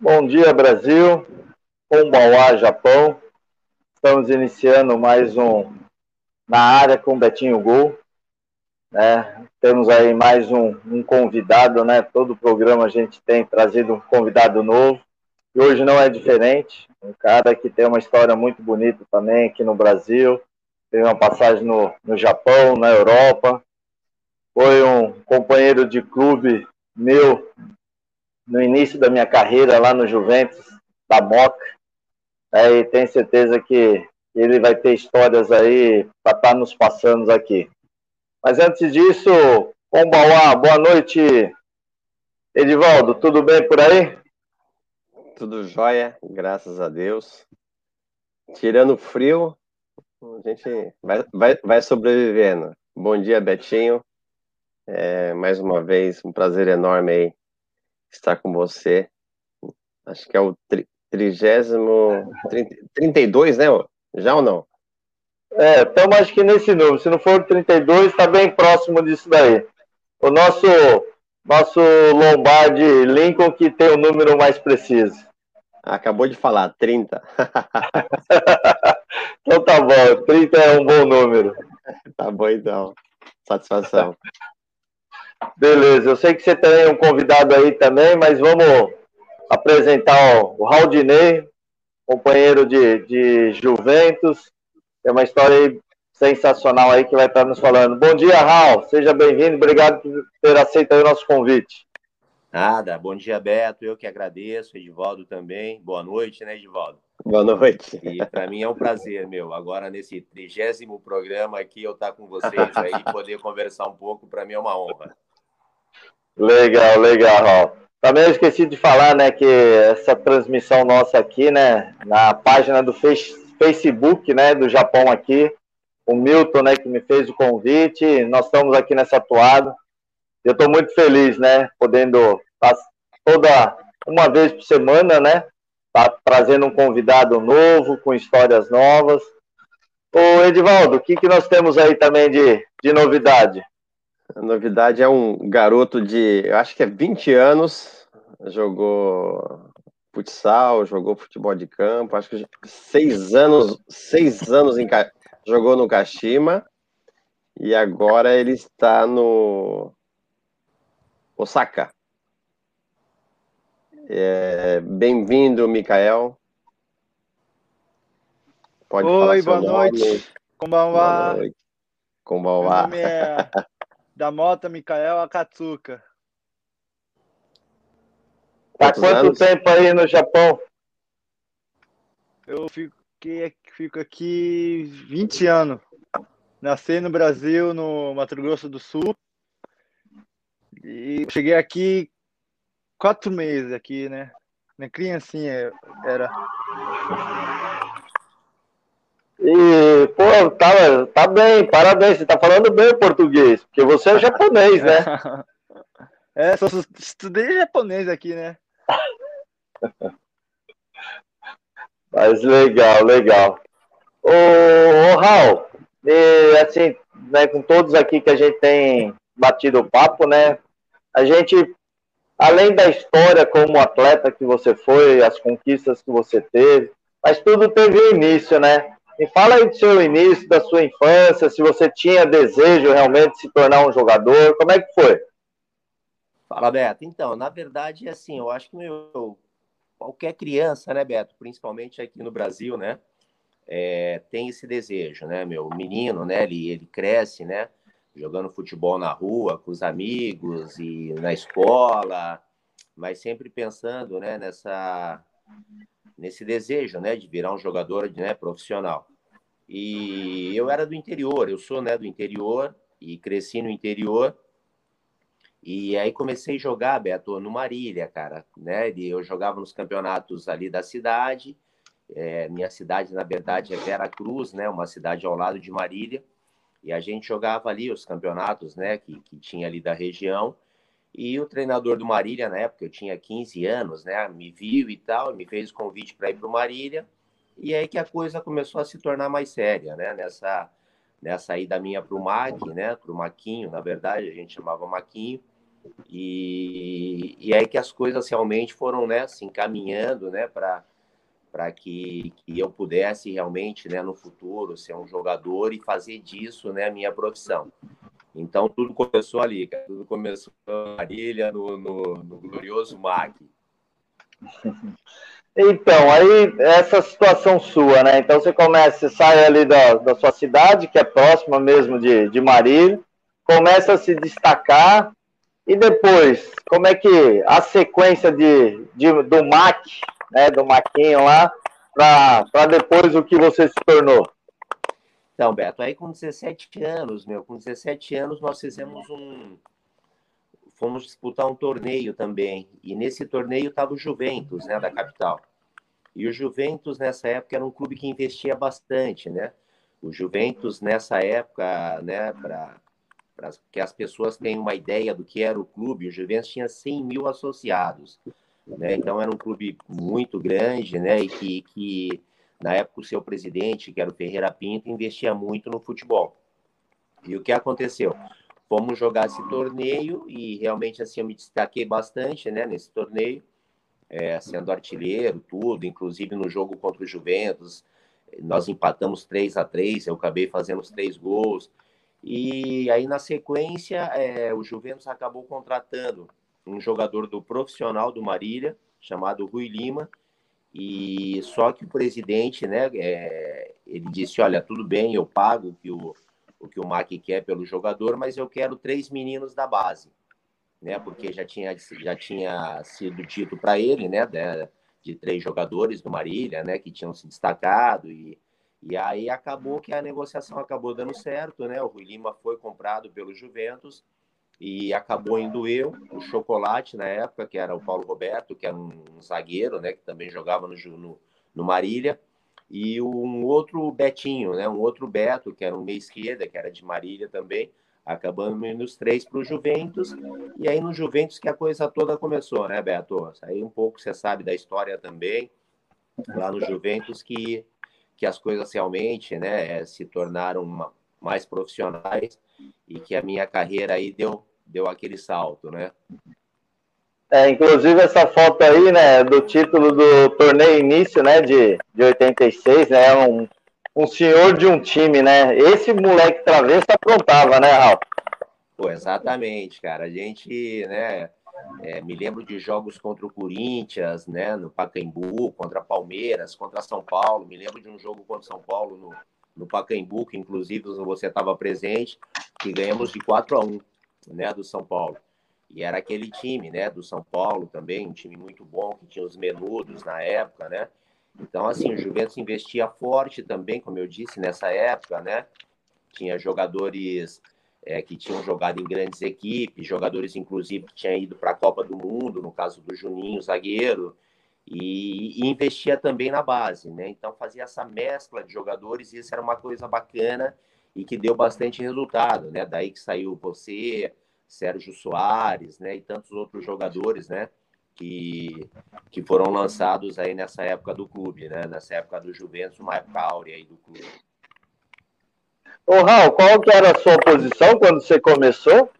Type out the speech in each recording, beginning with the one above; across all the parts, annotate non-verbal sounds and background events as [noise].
Bom dia, Brasil. Kombauá, Japão. Estamos iniciando mais um na área com Betinho Gol. Né? Temos aí mais um, um, convidado, né? Todo programa a gente tem trazido um convidado novo. E hoje não é diferente. Um cara que tem uma história muito bonita também aqui no Brasil. Teve uma passagem no, no Japão, na Europa. Foi um companheiro de clube meu no início da minha carreira lá no Juventus da Moca. E tenho certeza que ele vai ter histórias aí para estar tá nos passando aqui. Mas antes disso, Pombauá, boa noite. Edivaldo, tudo bem por aí? Tudo jóia, graças a Deus. Tirando o frio, a gente vai, vai, vai sobrevivendo. Bom dia, Betinho. É, mais uma vez, um prazer enorme aí estar com você. Acho que é o trigésimo, trinta e dois, né? Já ou não? É, estamos acho que nesse número. Se não for 32, está bem próximo disso daí. O nosso, nosso Lombardi Lincoln que tem o número mais preciso. Acabou de falar, 30. [laughs] então tá bom, 30 é um bom número. [laughs] Tá bom então. Satisfação. Beleza, eu sei que você tem um convidado aí também, mas vamos apresentar o Raudinei, companheiro de, de Juventus. Tem uma história aí sensacional aí que vai estar nos falando. Bom dia, Raul. Seja bem-vindo. Obrigado por ter aceito o nosso convite. Nada. Bom dia, Beto. Eu que agradeço. Edivaldo também. Boa noite, né, Edivaldo? Boa noite. E para mim é um prazer, meu. Agora, nesse trigésimo programa aqui, eu estar com vocês aí e poder conversar um pouco, para mim é uma honra. Legal, legal, Raul. Também eu esqueci de falar, né, que essa transmissão nossa aqui, né, na página do Facebook, né, do Japão aqui, o Milton, né, que me fez o convite, nós estamos aqui nessa toada. Eu estou muito feliz, né, podendo toda uma vez por semana, né, tá trazendo um convidado novo, com histórias novas. Ô, Edivaldo, o que, que nós temos aí também de, de novidade? A novidade é um garoto de, eu acho que é 20 anos, jogou futsal, jogou futebol de campo, acho que seis anos, seis anos em, jogou no Kashima e agora ele está no Osaka. É, Bem-vindo, Mikael. Pode Oi, boa noite. Boa noite. Konbanwa. Meu nome é da Mota Mikael Akatsuka. Tá quanto anos? tempo aí no Japão? Eu fiquei, fico aqui 20 anos. Nasci no Brasil, no Mato Grosso do Sul. E cheguei aqui quatro meses aqui, né? Na criancinha era. E, pô, tá, tá bem, parabéns, você tá falando bem o português, porque você é japonês, né? [laughs] é, só estudei japonês aqui, né? [laughs] Mas legal, legal. Ô, ô Raul, e, assim, né, com todos aqui que a gente tem batido o papo, né? A gente, além da história como atleta que você foi, as conquistas que você teve, mas tudo teve início, né? Me fala aí do seu início, da sua infância, se você tinha desejo realmente de se tornar um jogador, como é que foi? Fala, Beto. Então, na verdade, assim, eu acho que meu, qualquer criança, né, Beto, principalmente aqui no Brasil, né, é, tem esse desejo, né, meu menino, né, ele, ele cresce, né, jogando futebol na rua com os amigos e na escola, mas sempre pensando, né, nessa nesse desejo, né, de virar um jogador, né, profissional. E eu era do interior, eu sou, né, do interior e cresci no interior. E aí comecei a jogar, Beto, no Marília, cara, né? Eu jogava nos campeonatos ali da cidade. É, minha cidade, na verdade, é Vera Cruz, né? Uma cidade ao lado de Marília. E a gente jogava ali os campeonatos, né? Que, que tinha ali da região. E o treinador do Marília, na época, eu tinha 15 anos, né? Me viu e tal, me fez o convite para ir para o Marília. E aí que a coisa começou a se tornar mais séria, né? Nessa, nessa ida minha para o MAC, né? Para o Maquinho, na verdade, a gente chamava Maquinho. E, e aí que as coisas realmente foram, né, se encaminhando, né, para para que, que eu pudesse realmente, né, no futuro, ser um jogador e fazer disso, né, a minha profissão. Então, tudo começou ali, tudo começou na Marília, no, no, no glorioso MAC. [laughs] Então, aí, essa situação sua, né? Então, você começa, você sai ali da, da sua cidade, que é próxima mesmo de, de Marília, começa a se destacar, e depois, como é que a sequência de, de do MAC, né, do Maquinho lá, para depois o que você se tornou? Então, Beto, aí com 17 anos, meu, com 17 anos nós fizemos um. Fomos disputar um torneio também. E nesse torneio estava o Juventus, né, da capital. E o Juventus, nessa época, era um clube que investia bastante, né? O Juventus, nessa época, né, para que as pessoas tenham uma ideia do que era o clube, o Juventus tinha 100 mil associados. Né? Então, era um clube muito grande, né? E que, que na época, o seu presidente, que era o Ferreira Pinto, investia muito no futebol. E o que aconteceu? Fomos jogar esse torneio e realmente assim eu me destaquei bastante, né, nesse torneio, é, sendo artilheiro, tudo, inclusive no jogo contra o Juventus, nós empatamos 3 a 3 eu acabei fazendo os três gols. E aí, na sequência, é, o Juventus acabou contratando um jogador do profissional do Marília, chamado Rui Lima, e só que o presidente, né, é, ele disse, olha, tudo bem, eu pago que o, o que o Mac quer pelo jogador, mas eu quero três meninos da base, né, porque já tinha, já tinha sido dito para ele, né, de, de, três jogadores do Marília, né, que tinham se destacado e, e aí acabou que a negociação acabou dando certo, né, o Rui Lima foi comprado pelo Juventus e acabou indo eu, o Chocolate na época, que era o Paulo Roberto, que era um, zagueiro, né, que também jogava no, no, no Marília, e um outro Betinho, né, um outro Beto, que era um meia esquerda, que era de Marília também, acabando indo os três para o Juventus, e aí no Juventus que a coisa toda começou, né, Beto? Aí um pouco você sabe da história também, lá no Juventus, que, que as coisas realmente, né, se tornaram uma, mais profissionais, e que a minha carreira aí deu deu aquele salto, né? É, inclusive essa foto aí, né, do título do torneio início, né, de, de 86, né, é um, um senhor de um time, né? Esse moleque travesso aprontava, né, Raul? Pô, exatamente, cara. A gente, né, é, me lembro de jogos contra o Corinthians, né, no Pacaembu, contra Palmeiras, contra São Paulo. Me lembro de um jogo contra São Paulo no, no Pacaembu, que inclusive você estava presente, que ganhamos de 4 a 1 né, do São Paulo. E era aquele time, né, do São Paulo também, um time muito bom, que tinha os menudos na época, né? Então, assim, o Juventus investia forte também, como eu disse, nessa época, né? Tinha jogadores é, que tinham jogado em grandes equipes, jogadores, inclusive, que tinham ido para a Copa do Mundo, no caso do Juninho, zagueiro, e, e, investia também na base, né? Então, fazia essa mescla de jogadores, e isso era uma coisa bacana e que deu bastante resultado, né? Daí que saiu você, Sérgio Soares, né? E tantos outros jogadores, né? Que, que foram lançados aí nessa época do clube, né? Nessa época do Juventus, uma época áurea aí do clube. Ô, Raul, qual que era a sua posição quando você começou?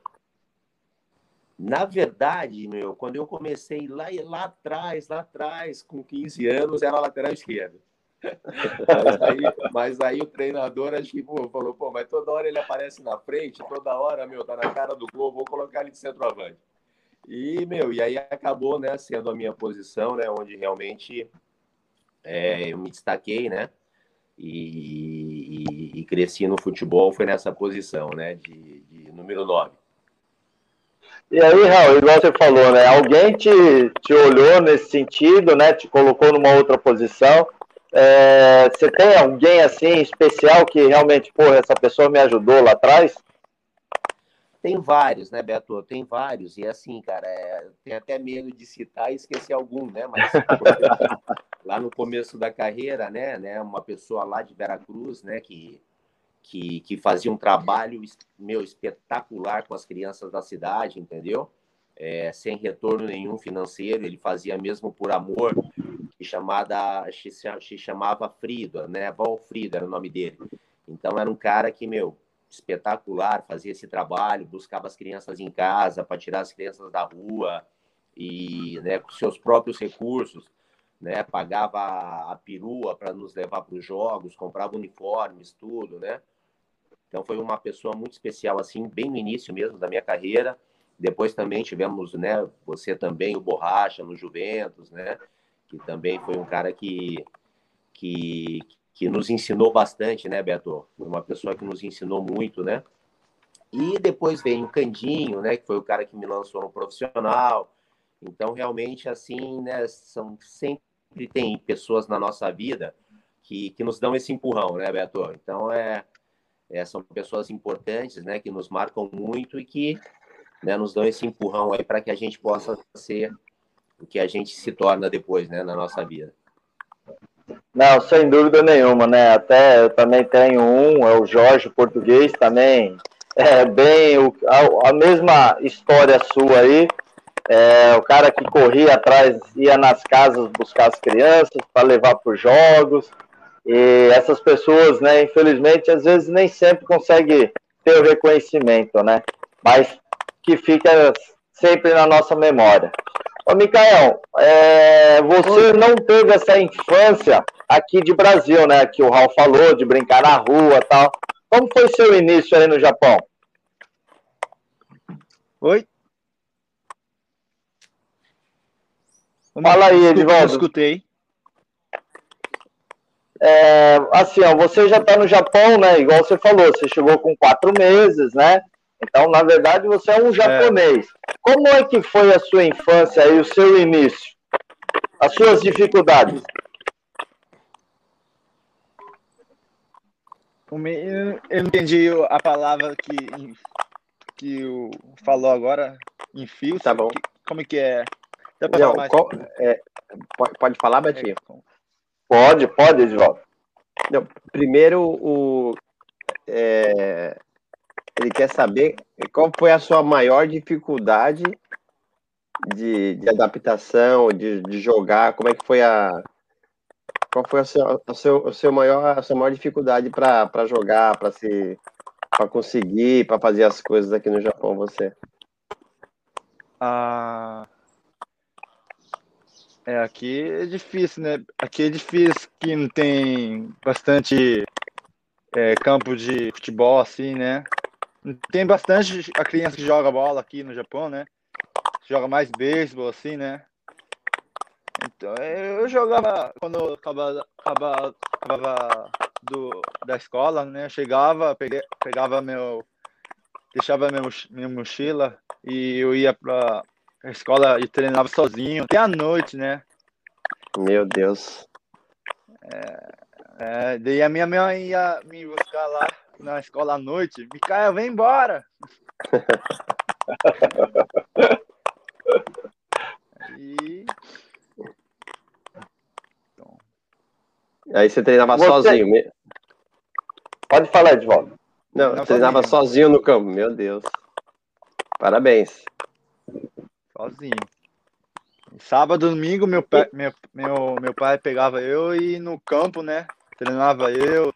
Na verdade, meu, quando eu comecei lá, lá atrás, lá atrás, com 15 anos, era lateral esquerdo mas, aí, mas, aí, o treinador acho que pô, falou, pô, mas toda hora ele aparece na frente, toda hora, meu, tá na cara do gol, vou colocar ele de centroavante. E, meu, e aí acabou, né, sendo a minha posição, né, onde realmente é, eu me destaquei, né, e, e, e, cresci no futebol, foi nessa posição, né, de, de número 9. E aí, Raul, igual você falou, né, alguém te, te olhou nesse sentido, né, te colocou numa outra posição, é, você tem alguém assim especial que realmente, porra, essa pessoa me ajudou lá atrás? Tem vários, né, Beto? Tem vários. E assim, cara, é, tem até medo de citar e esquecer algum, né? Mas [laughs] lá no começo da carreira, né, né, uma pessoa lá de Veracruz, né, que, que, que fazia um trabalho meu espetacular com as crianças da cidade, entendeu? É, sem retorno nenhum financeiro, ele fazia mesmo por amor chamada, se chamava Frida, né? Val Frida era o nome dele. Então era um cara que, meu, espetacular, fazia esse trabalho, buscava as crianças em casa para tirar as crianças da rua e né, com seus próprios recursos, né, pagava a perua para nos levar para os jogos, comprava uniformes, tudo, né? Então foi uma pessoa muito especial assim, bem no início mesmo da minha carreira. Depois também tivemos, né, você também o Borracha no Juventus, né, que também foi um cara que que que nos ensinou bastante, né, Beto? Uma pessoa que nos ensinou muito, né? E depois veio o Candinho, né, que foi o cara que me lançou no profissional. Então, realmente, assim, né, são sempre tem pessoas na nossa vida que, que nos dão esse empurrão, né, Beto? Então, é, é, são pessoas importantes, né, que nos marcam muito e que né, nos dão esse empurrão aí para que a gente possa ser o que a gente se torna depois, né, na nossa vida. Não, sem dúvida nenhuma, né? Até eu também tenho um, é o Jorge Português também. É bem o, a, a mesma história sua aí. É, o cara que corria atrás, ia nas casas buscar as crianças para levar para os jogos. E essas pessoas, né, infelizmente, às vezes nem sempre consegue ter o reconhecimento, né? Mas que fica sempre na nossa memória. Ô, Mikael, é, você não teve essa infância aqui de Brasil, né? Que o Raul falou, de brincar na rua tal. Como foi seu início aí no Japão? Oi? Fala aí, Edvaldo. escutei. É, assim, ó, você já está no Japão, né? Igual você falou, você chegou com quatro meses, né? Então, na verdade, você é um japonês. É. Como é que foi a sua infância e o seu início? As suas dificuldades? Eu não entendi a palavra que, que o falou agora. Enfio. Tá bom. como é que é? Não, qual, é, pode, pode falar, Betinho? É, pode, pode, Edvaldo. primeiro, o, é, ele quer saber qual foi a sua maior dificuldade de, de adaptação, de, de jogar, como é que foi a. Qual foi a, seu, a, seu, a, seu maior, a sua maior dificuldade para jogar, para se para conseguir, para fazer as coisas aqui no Japão, você? Ah, é, aqui é difícil, né? Aqui é difícil que não tem bastante é, campo de futebol, assim, né? Tem bastante a criança que joga bola aqui no Japão, né? Joga mais beisebol, assim, né? Então, eu jogava quando eu acabava, acabava, acabava do, da escola, né? chegava, peguei, pegava meu. Deixava meu, minha mochila e eu ia pra a escola e treinava sozinho, até à noite, né? Meu Deus. É, é, daí a minha mãe ia me buscar lá na escola à noite. Micael, vem embora! [laughs] e... Então... Aí você treinava você... sozinho. Pode falar, de volta. Não, Não treinava sozinho. sozinho no campo. Meu Deus. Parabéns. Sozinho. Sábado, domingo, meu pai, meu, meu, meu pai pegava eu e no campo, né? Treinava eu.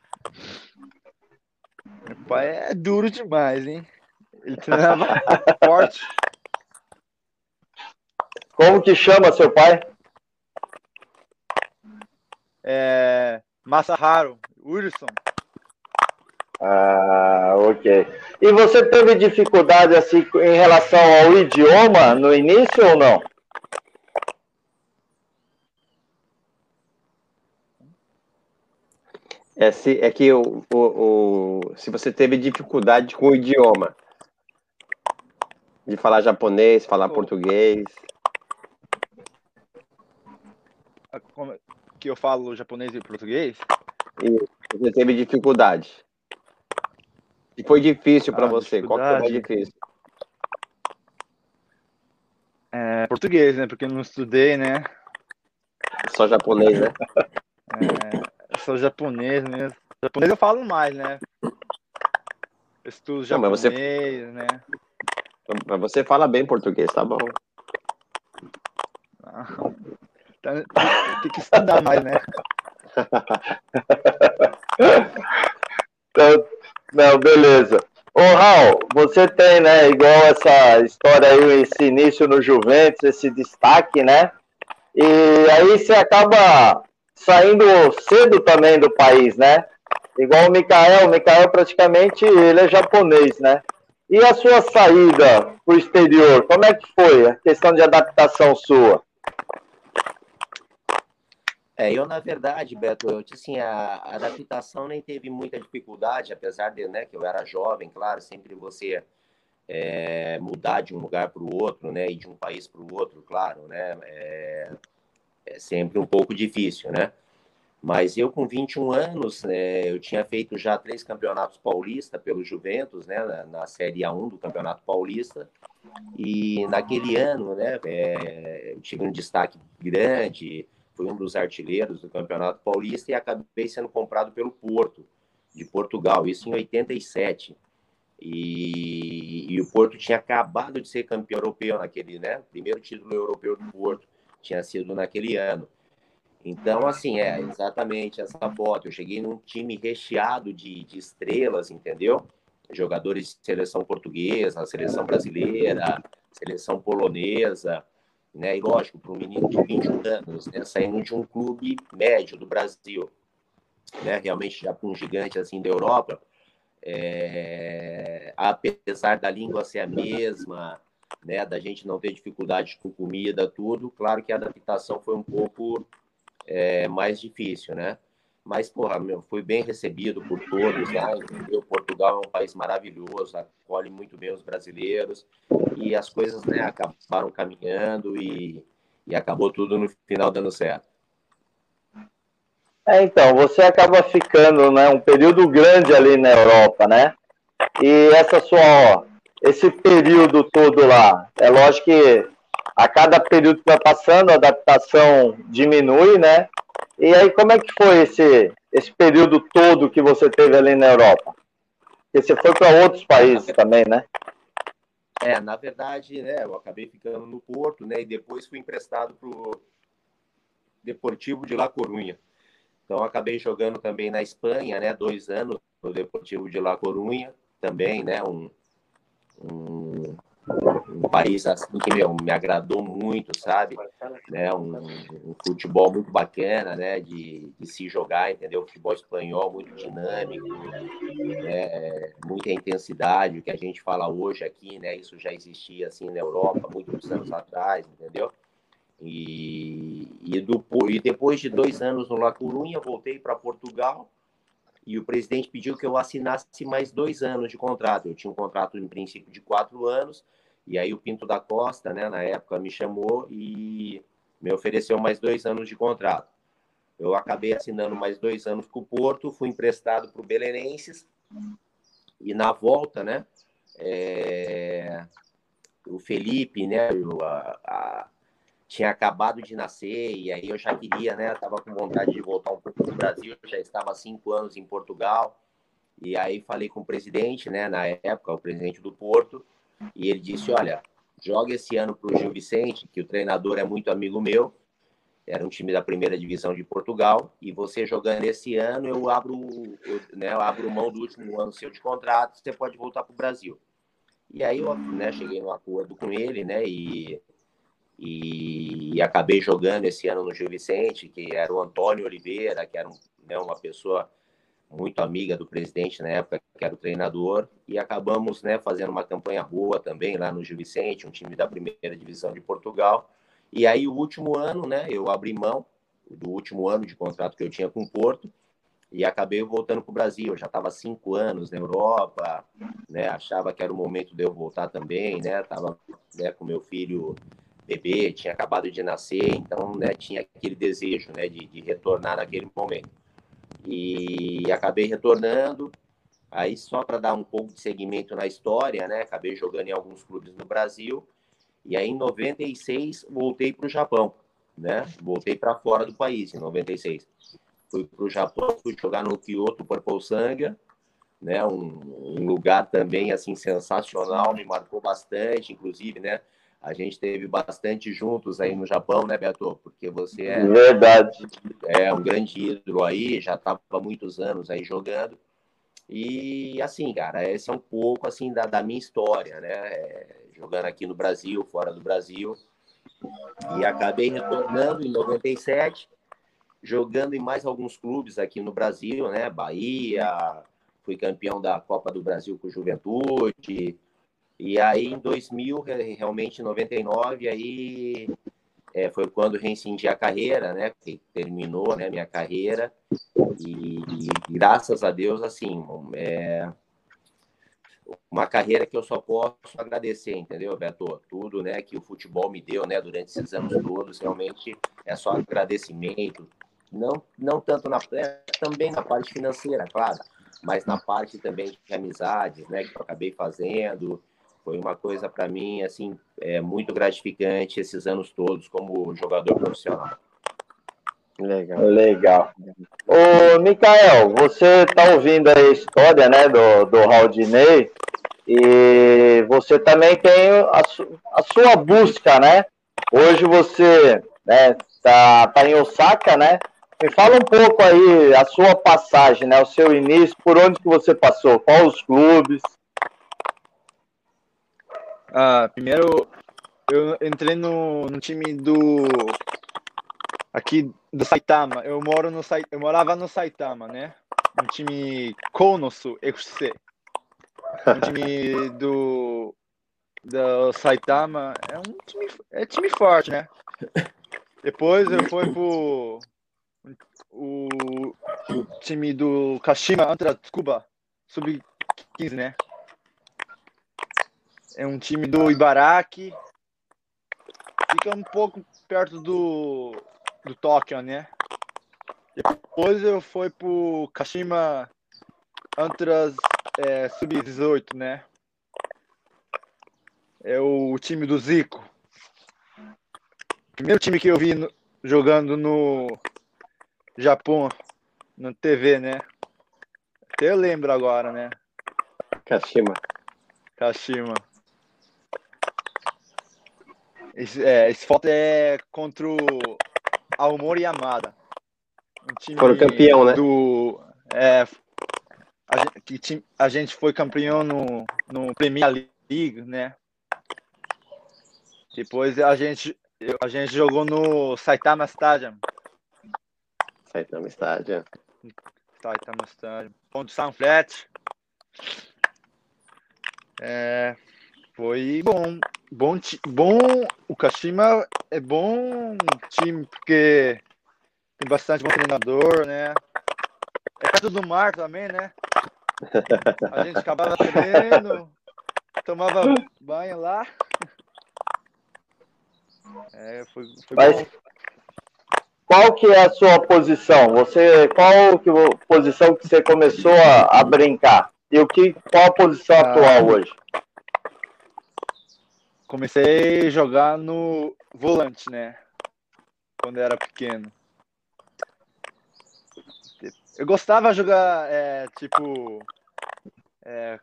Meu pai é duro demais, hein? Ele treinava [laughs] forte. Como que chama seu pai? É. Masaharu, Wilson. Ah, ok. E você teve dificuldade assim em relação ao idioma no início ou não? É, se, é que o, o, o, se você teve dificuldade com o idioma, de falar japonês, falar oh. português. Que eu falo japonês e português? E você teve dificuldade. E foi difícil para ah, você? Qual foi mais difícil? É, português, né? Porque eu não estudei, né? Só japonês, né? É, sou japonês mesmo. Japonês eu falo mais, né? Estudo japonês, Não, mas você... né? Mas você fala bem português, tá bom. Tem, tem que estudar mais, né? então, Não, beleza. Ô, Raul, você tem, né, igual essa história aí, esse início no Juventus, esse destaque, né? E aí você acaba saindo cedo também do país, né? Igual o Mikael, o Mikael praticamente ele é japonês, né? E a sua saída para o exterior, como é que foi a questão de adaptação sua? É, eu, na verdade, Beto, eu, assim, a, adaptação nem teve muita dificuldade, apesar de né, que eu era jovem, claro, sempre você é, mudar de um lugar para o outro, né, e de um país para o outro, claro, né, é, é sempre um pouco difícil, né? Mas eu, com 21 anos, é, eu tinha feito já três campeonatos paulistas pelo Juventus, né, na, na, Série A1 do Campeonato Paulista. E naquele ano, né, é, eu tive um destaque grande, fui um dos artilheiros do Campeonato Paulista e acabei sendo comprado pelo Porto, de Portugal, isso em 87. E, e o Porto tinha acabado de ser campeão europeu naquele, né, primeiro título europeu do Porto tinha sido naquele ano. Então, assim, é exatamente essa foto. Eu cheguei num time recheado de, de estrelas, entendeu? Jogadores de seleção portuguesa, seleção brasileira, seleção polonesa, né? E lógico, para um menino de 21 anos, né? Saindo de um clube médio do Brasil, né? Realmente já para um gigante assim da Europa, é... apesar da língua ser a mesma, né? Da gente não ter dificuldade com comida, tudo, claro que a adaptação foi um pouco é, mais difícil, né? Mas, porra, meu, fui bem recebido por todos lá, entendeu? Portugal é um país maravilhoso, acolhe muito bem os brasileiros e as coisas, né, acabaram caminhando e, e acabou tudo no final dando certo. É, então, você acaba ficando, né, um período grande ali na Europa, né? E essa sua, esse período todo lá, é lógico que a cada período que vai passando, a adaptação diminui, né? E aí, como é que foi esse, esse período todo que você teve ali na Europa? Porque você foi para outros países também, né? É, na verdade, né, eu acabei ficando no Porto, né, e depois fui emprestado para o Deportivo de La Corunha. Então, acabei jogando também na Espanha, né, dois anos no Deportivo de La Corunha, também, né, um, um um país assim que meu, me agradou muito, sabe? Né? Um, um, futebol muito bacana, né? De, de se jogar, entendeu? Futebol espanhol muito dinâmico, né? muita intensidade, o que a gente fala hoje aqui, né? Isso já existia assim na Europa muitos anos atrás, entendeu? E, e, do, e depois de dois anos no La Coruña, voltei para Portugal e o presidente pediu que eu assinasse mais dois anos de contrato. Eu tinha um contrato, em princípio, de quatro anos, e aí o Pinto da Costa, né, na época, me chamou e me ofereceu mais dois anos de contrato. Eu acabei assinando mais dois anos com o Porto, fui emprestado para o Belenenses, e na volta, né, é... o Felipe, né, a, a tinha acabado de nascer e aí eu já queria, né? Tava com vontade de voltar um pouco para o Brasil, já estava cinco anos em Portugal e aí falei com o presidente, né? Na época, o presidente do Porto e ele disse, olha, joga esse ano para o Gil Vicente, que o treinador é muito amigo meu, era um time da primeira divisão de Portugal e você jogando esse ano eu abro, eu, né? Eu abro mão do último ano seu de contrato, você pode voltar para o Brasil. E aí eu né, cheguei num acordo com ele, né? E e, acabei jogando esse ano no Gil Vicente, que era o Antônio Oliveira, que era um, né, uma pessoa muito amiga do presidente na época, que era o treinador, e acabamos né, fazendo uma campanha boa também lá no Gil Vicente, um time da primeira divisão de Portugal. E aí, o último ano, né, eu abri mão do último ano de contrato que eu tinha com o Porto e acabei voltando para o Brasil. Eu já estava cinco anos na Europa, né, achava que era o momento de eu voltar também, né, estava né, com meu filho bebê, tinha acabado de nascer, então né, tinha aquele desejo né, de, de retornar naquele momento. E acabei retornando, aí só para dar um pouco de segmento na história, né, acabei jogando em alguns clubes no Brasil, e aí em 96 voltei para o Japão, né, voltei para fora do país em 96. Fui para o Japão, fui jogar no Kyoto Purple Sanga, né, um, um lugar também assim sensacional, me marcou bastante, inclusive, né, a gente teve bastante juntos aí no Japão, né, Beto? Porque você é, Verdade. é um grande ídolo aí, já estava há muitos anos aí jogando. E assim, cara, esse é um pouco assim da, da minha história, né? É, jogando aqui no Brasil, fora do Brasil. E acabei retornando em 97, jogando em mais alguns clubes aqui no Brasil, né? Bahia, fui campeão da Copa do Brasil com Juventude. E aí em 2000, realmente em 99, aí é, foi quando reincendi a carreira, né? Terminou, né? Minha carreira e, e graças a Deus, assim, é uma carreira que eu só posso agradecer, entendeu, Beto? Tudo, né? Que o futebol me deu, né? Durante esses anos todos, realmente é só agradecimento. Não, não tanto na também na parte financeira, claro, mas na parte também de amizades, né? Que eu acabei fazendo foi uma coisa para mim assim é muito gratificante esses anos todos como jogador profissional. Legal. Legal. Ô, Mikael, você está ouvindo a história né, do, do Raudinei e você também tem a, su, a sua busca, né? Hoje você né, tá, tá em Osaka, né? Me fala um pouco aí a sua passagem, né? O seu início, por onde que você passou, quais os clubes? Ah, primeiro, eu entrei no, no time do. Aqui do Saitama. Eu moro no eu morava no Saitama, né? Um time Konosu FC. Um [laughs] time do do Saitama é um time é time forte, né? Depois eu fui pro o, o time do Kashima Antra Tsukuba sub 15, né? É um time do Ibaraki. Fica um pouco perto do, do Tóquio, né? Depois eu fui pro Kashima Antras é, Sub-18, né? É o time do Zico. Primeiro time que eu vi no, jogando no Japão, na TV, né? Até eu lembro agora, né? Kashima. Kashima. Esse, é, esse foto é contra o Aomori Yamada. Um time Foram campeão, né? Do, é, a, gente, que a gente foi campeão no, no Premier League, né? Depois a gente, a gente jogou no Saitama Stadium. Saitama Stadium. Saitama Stadium. Ponto Sunflat. É, foi bom. Bom, bom. O Kashima é bom time porque tem bastante bom treinador, né? É perto do mar também, né? A gente acabava treinando, tomava banho lá. É, foi, foi Mas, bom. Qual que é a sua posição? Você qual que posição que você começou a, a brincar? E o que qual a posição ah, atual hoje? Comecei a jogar no volante, né? Quando eu era pequeno. Eu gostava de jogar, é, tipo, é,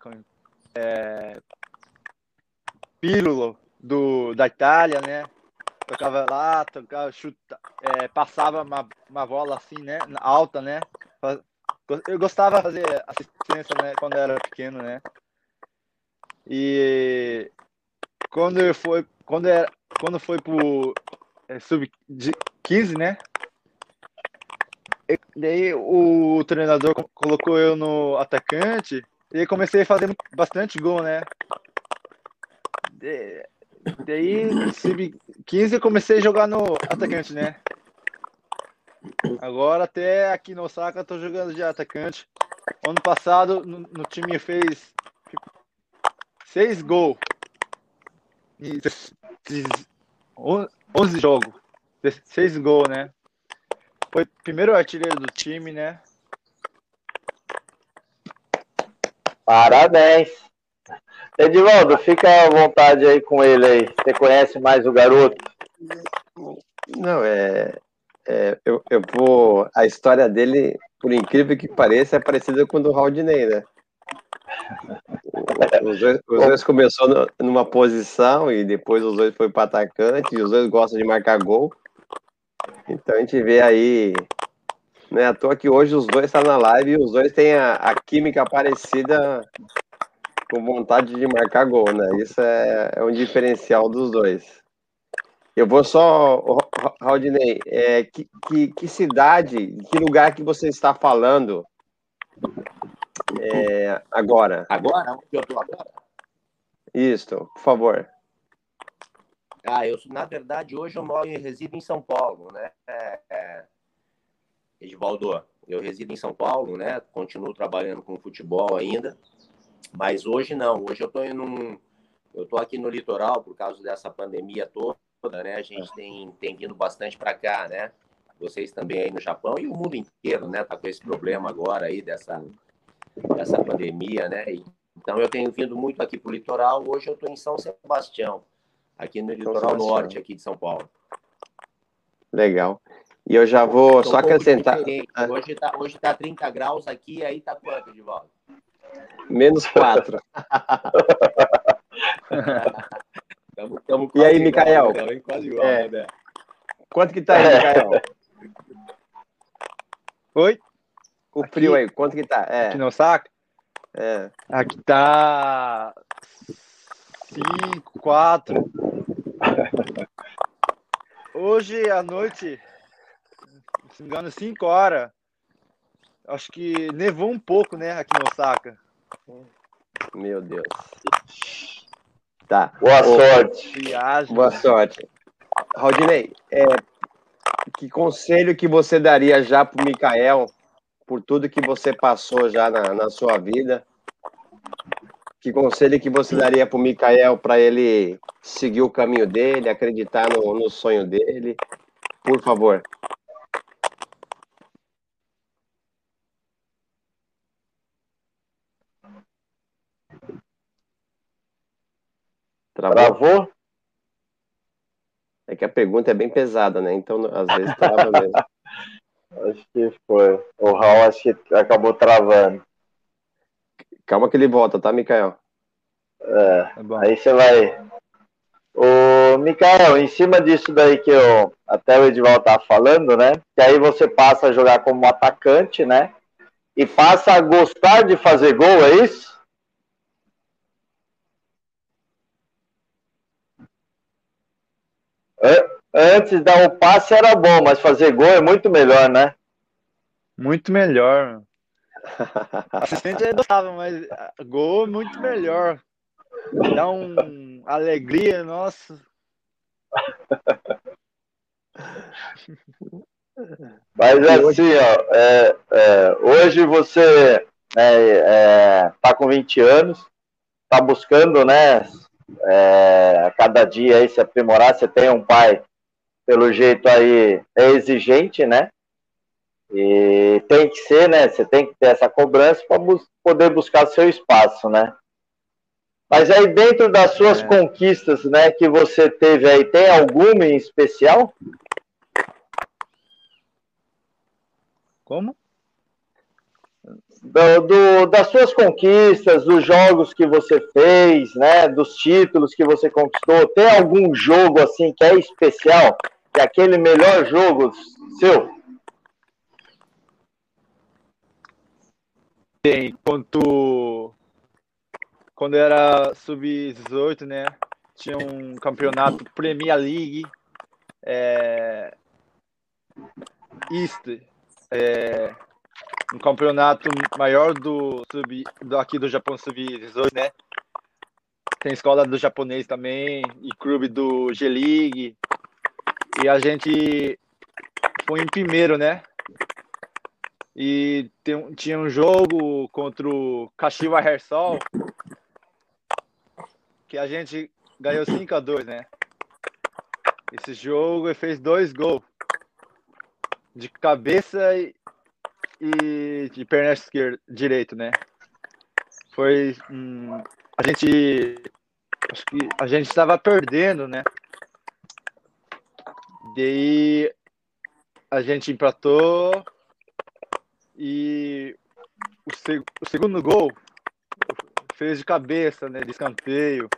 é, do, da Itália, né? Tocava lá, tocava, chuta, é, passava uma, uma bola assim, né? Alta, né? Eu gostava de fazer assistência, né? Quando eu era pequeno, né? E quando foi quando era quando foi pro é, sub 15, né? E, daí o treinador colocou eu no atacante e comecei a fazer bastante gol, né? De, daí sub 15 eu comecei a jogar no atacante, né? Agora até aqui no Osaka eu tô jogando de atacante. Ano passado no, no time fez seis gols. 11 jogos, 6 gols, né? Foi primeiro artilheiro do time, né? Parabéns. Edivaldo, fica à vontade aí com ele aí. Você conhece mais o garoto? Não, é, é eu, eu vou. A história dele, por incrível que pareça, é parecida com a do Raudinei, né? [laughs] Os dois, os dois começou numa posição e depois os dois foi para atacante, e os dois gostam de marcar gol. Então a gente vê aí Não é à toa que hoje os dois estão tá na live e os dois têm a, a, química parecida com vontade de marcar gol, né? Isso é, é um diferencial dos dois. Eu vou só, Raudinei, é, que, que, que, cidade, que lugar que você está falando é, agora? Agora? Onde eu estou agora? Isso, por favor. Ah, eu, na verdade, hoje eu moro e resido em São Paulo, né? É, é, Edvaldo, eu resido em São Paulo, né? Continuo trabalhando com futebol ainda, mas hoje não. Hoje eu estou indo eu estou aqui no litoral por causa dessa pandemia toda, né? A gente tem, tem vindo bastante para cá, né? Vocês também aí no Japão e o mundo inteiro, né? Tá com esse problema agora aí dessa, dessa pandemia, né? Então eu tenho vindo muito aqui para o litoral. Hoje eu estou em São Sebastião, aqui no litoral norte aqui de São Paulo. Legal. E eu já vou só acrescentar. Ah. Hoje está hoje tá 30 graus aqui, aí tá quanto, de volta? Menos 4. [laughs] tamo, tamo e aí, Micael? Igual, quase igual, é. né? Quanto que tá aí, Micael? [laughs] Oi? O aqui, frio aí, quanto que tá? É. Aqui no saco? É. Aqui tá 5, 4. Hoje à noite se não me engano, 5 horas. Acho que nevou um pouco, né, aqui no Osaka. Meu Deus. Tá. Boa sorte. Viagem. Boa sorte. Rodinei, é, que conselho que você daria já para o Mikael, por tudo que você passou já na, na sua vida? Que conselho que você daria para o Mikael para ele seguir o caminho dele, acreditar no, no sonho dele? Por favor. Travou? É que a pergunta é bem pesada, né? Então, às vezes, trava mesmo. [laughs] acho que foi. O Raul acho que acabou travando. Calma que ele volta, tá, Mikael? É, é aí você vai. O Mikael, em cima disso daí que eu, até o Edival tá falando, né? Que aí você passa a jogar como atacante, né? E passa a gostar de fazer gol, é isso? Antes dar o passe era bom, mas fazer gol é muito melhor, né? Muito melhor. [laughs] Assistente eu gostava, mas gol é muito melhor. Dá um alegria, nossa. Mas assim, ó, é, é, hoje você é, é, tá com 20 anos, tá buscando, né, é, a cada dia aí se aprimorar. Você tem um pai, pelo jeito aí, é exigente, né? E tem que ser, né? Você tem que ter essa cobrança para bus poder buscar seu espaço, né? Mas aí dentro das suas é. conquistas, né, que você teve aí, tem alguma em especial? Como? do, do, das suas conquistas, dos jogos que você fez, né, dos títulos que você conquistou, tem algum jogo assim que é especial, que aquele melhor jogo seu? Tem, quando quando era sub-18, né, tinha um campeonato Premier League, é, East, é, um campeonato maior do, sub, do aqui do Japão sub-18, né? Tem escola do japonês também e clube do G-League. E a gente foi em primeiro, né? E tem, tinha um jogo contra o Kashiwa Hersol que a gente ganhou 5 a 2, né? Esse jogo ele fez dois gols de cabeça e, e de perna esquerda, direito, né? Foi hum, a gente acho que a gente estava perdendo, né? Daí a gente empatou e o, seg o segundo gol fez de cabeça, né? De escanteio.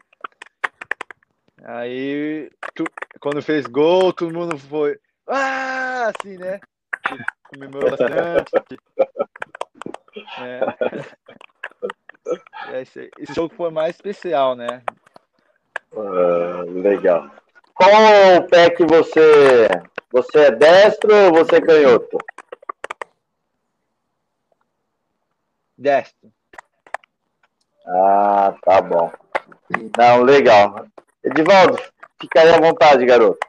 Aí, tu, quando fez gol, todo mundo foi. Ah! Assim, né? comemorou bastante. É. [laughs] É, esse, jogo foi mais especial, né? Uh, legal. Qual o pé que você. Você é destro ou você é canhoto? Destro. Ah, tá bom. Não, legal. Edivaldo, fica aí à vontade, garoto.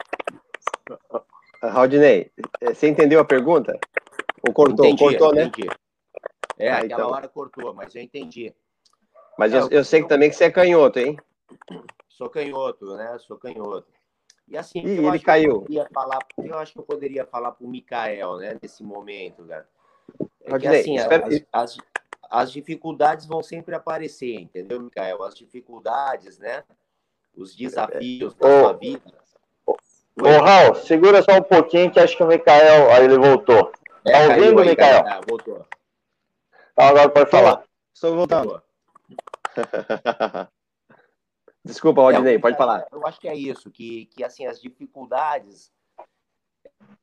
Rodney, você entendeu a pergunta? Ou cortou? Entendi, cortou, né? entendi. É, Ah, aquela então. hora cortou, mas eu entendi. Mas É, eu, eu sei que também que você é canhoto, hein? Sou canhoto, né? Sou canhoto. E assim, Ih, eu ele acho que caiu. eu poderia falar, eu acho que eu poderia falar pro Mikael, né, nesse momento, cara. É que assim, as, as, as dificuldades vão sempre aparecer, entendeu, Mikael? As dificuldades, né? Os desafios da Ô, sua vida. Ô, Raul, segura só um pouquinho que acho que o Mikael. Aí ele voltou. É, tá caiu ouvindo, aí, Mikael? caiu. Ah, voltou. Então agora pode falar. Estou voltando. [laughs] Desculpa, É, Rodney, pode Mikael, falar. Eu acho que é isso, que, que assim, as dificuldades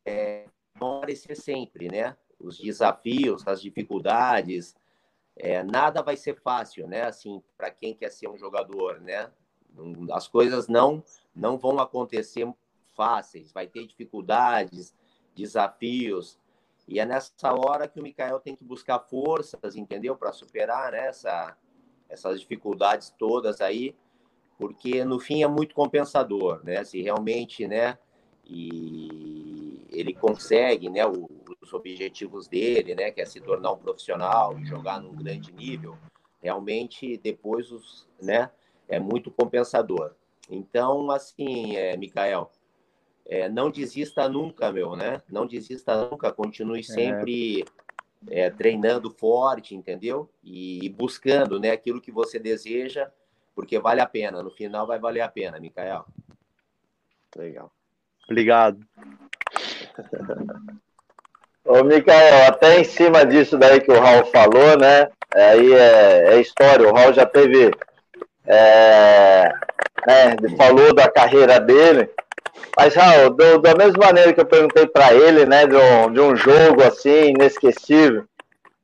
é, vão aparecer sempre, né? Os desafios, as dificuldades, é, nada vai ser fácil, né? Assim, para quem quer ser um jogador, né? As coisas não não vão acontecer fáceis, vai ter dificuldades, desafios, e é nessa hora que o Mikael tem que buscar forças, entendeu? Para superar né, essa, essas dificuldades todas aí, porque no fim é muito compensador, né? Se realmente, né? E ele consegue, né? o- Os objetivos dele, né? Que é se tornar um profissional e jogar num grande nível. Realmente depois os, né? É muito compensador. Então, assim, é, Mikael, é, não desista nunca, meu, né? Não desista nunca. Continue sempre é, treinando forte, entendeu? E buscando, né? Aquilo que você deseja porque vale a pena. No final vai valer a pena, Mikael. Legal. Obrigado. [laughs] Ô, Mikael, até em cima disso daí que o Raul falou, né? Aí é, é história. O Raul já teve. É, né, falou da carreira dele. Mas, Raul, do- da mesma maneira que eu perguntei para ele, né, de um, de um jogo assim, inesquecível.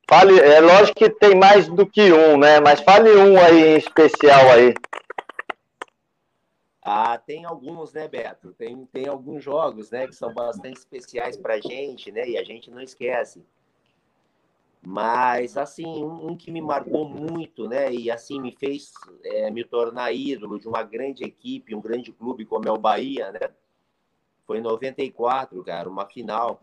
Fale, é lógico que tem mais do que um, né? Mas fale um aí em especial aí. Ah, tem alguns, né, Beto? Tem, tem alguns jogos, né, que são bastante especiais pra gente, né? E a gente não esquece. Mas, assim, um, um que me marcou muito, né? E, assim, me fez é, me tornar ídolo de uma grande equipe, um grande clube como é o Bahia, né? Foi em 94, cara, uma final.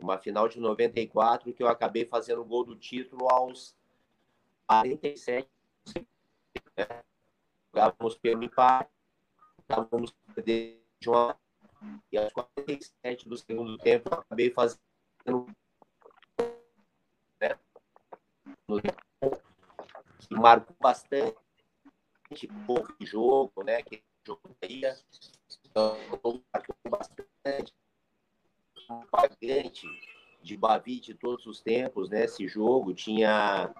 Uma final de 94 que eu acabei fazendo o gol do título aos 47. Né? Jogávamos pelo empate estávamos perdendo de uma e aos 47 do segundo tempo eu acabei fazendo né, que marcou bastante pouco jogo, né? Que jogo ia, então, marcou bastante pagante de Bavi de todos os tempos, né? Esse jogo tinha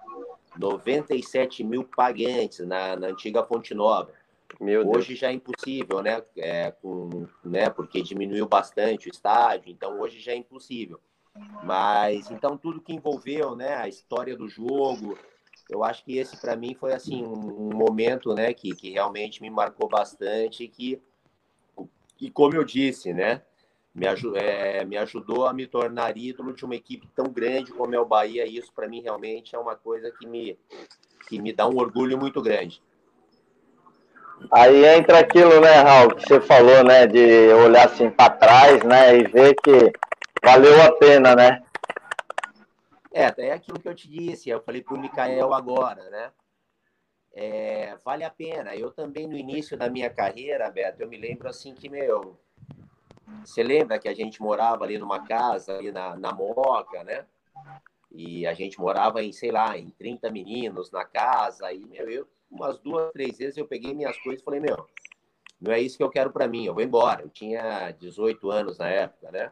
97 mil pagantes na, na antiga Fonte Nova. Meu Deus. Hoje já é impossível, né? É, com, né? Porque diminuiu bastante o estádio, então hoje já é impossível. Mas então tudo que envolveu, né? A história do jogo, eu acho que esse para mim foi assim um, um momento, né? Que, que realmente me marcou bastante, que e como eu disse, né? Me, aju é, me ajudou a me tornar ídolo de uma equipe tão grande como é o Bahia. E isso para mim realmente é uma coisa que me que me dá um orgulho muito grande. Aí entra aquilo, né, Raul, que você falou, né, de olhar assim para trás, né, e ver que valeu a pena, né? É, é aquilo que eu te disse, eu falei para o Mikael agora, né? É, vale a pena. Eu também, no início da minha carreira, Beto, eu me lembro assim que, meu. Você lembra que a gente morava ali numa casa, ali na, na Moca, né? E a gente morava em, sei lá, em 30 meninos na casa. E, meu, eu, umas duas, três vezes eu peguei minhas coisas e falei, meu, não é isso que eu quero para mim, eu vou embora. Eu tinha 18 anos na época, né?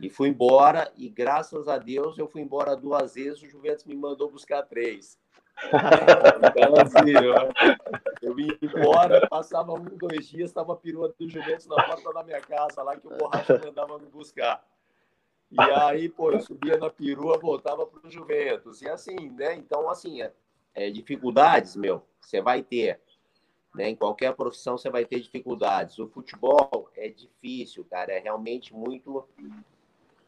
E fui embora, e graças a Deus eu fui embora duas vezes, o Juventus me mandou buscar três. Então, assim, eu, eu vim embora, passava um, dois dias, estava a do Juventus na porta da minha casa, lá que o Borracha mandava me buscar. E aí, pô, eu subia na perua, voltava para o Juventus. E assim, né? Então, assim, é, é, dificuldades, meu, você vai ter. Né? Em qualquer profissão você vai ter dificuldades. O futebol é difícil, cara. É realmente muito,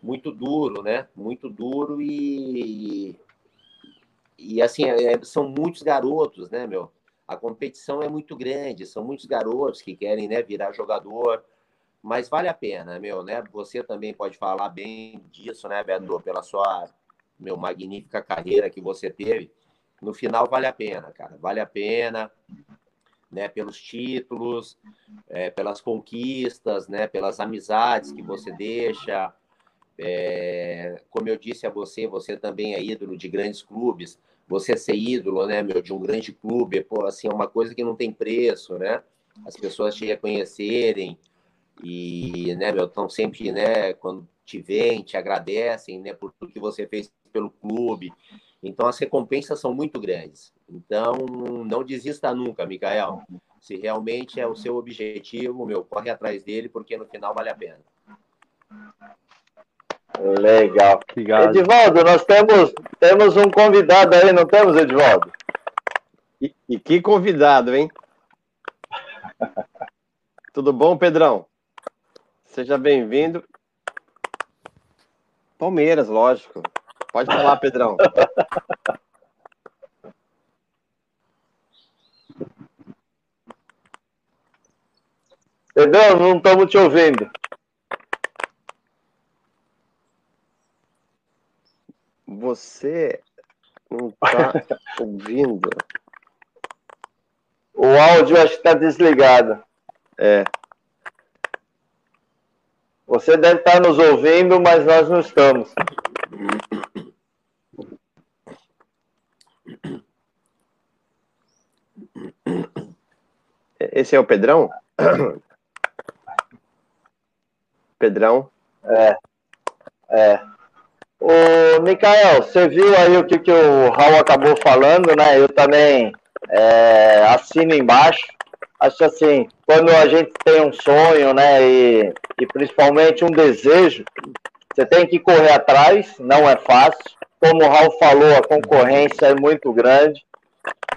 muito duro, né? Muito duro e, e assim, é, são muitos garotos, né, meu? A competição é muito grande, são muitos garotos que querem né, virar jogador, mas vale a pena, meu, né? Você também pode falar bem disso, né, Beto, pela sua meu magnífica carreira que você teve. No final vale a pena, cara, vale a pena, né? Pelos títulos, é, pelas conquistas, né? Pelas amizades que você deixa. É, como eu disse a você, você também é ídolo de grandes clubes. Você ser ídolo, né, meu, de um grande clube, pô, assim, é uma coisa que não tem preço, né? As pessoas te reconhecerem, e, né, meu, estão sempre, né, quando te veem, te agradecem, né, por tudo que você fez pelo clube. Então, as recompensas são muito grandes. Então, não desista nunca, Mikael. Se realmente é o seu objetivo, meu, corre atrás dele, porque no final vale a pena. Legal. Obrigado. Edivaldo, nós temos, temos um convidado aí, não temos, Edivaldo? E, e que convidado, hein? Tudo bom, Pedrão? Seja bem-vindo. Palmeiras, lógico. Pode falar, Pedrão. Pedrão, não estamos te ouvindo. Você não está [laughs] ouvindo. O áudio acho que está desligado. É. Você deve estar nos ouvindo, mas nós não estamos. Esse é o Pedrão? [coughs] Pedrão? É. É. Ô, Mikael, você viu aí o que, que o Raul acabou falando, né? Eu também é, assino embaixo acho assim, quando a gente tem um sonho, né, e, e principalmente um desejo, você tem que correr atrás, não é fácil. Como o Raul falou, a concorrência é muito grande.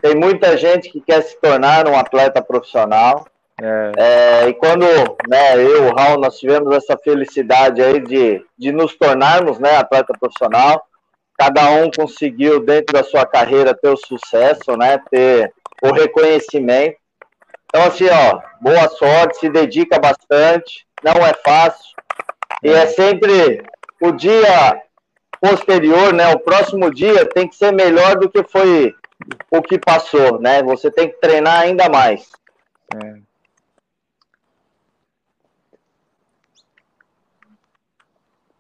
Tem muita gente que quer se tornar um atleta profissional. É. É, e quando né, eu e o Raul nós tivemos essa felicidade aí de, de nos tornarmos né, atleta profissional, cada um conseguiu dentro da sua carreira ter o sucesso, né, ter o reconhecimento. Então, assim, ó, boa sorte, se dedica bastante, não é fácil. E é sempre o dia posterior, né? O próximo dia tem que ser melhor do que foi o que passou, né? Você tem que treinar ainda mais. É.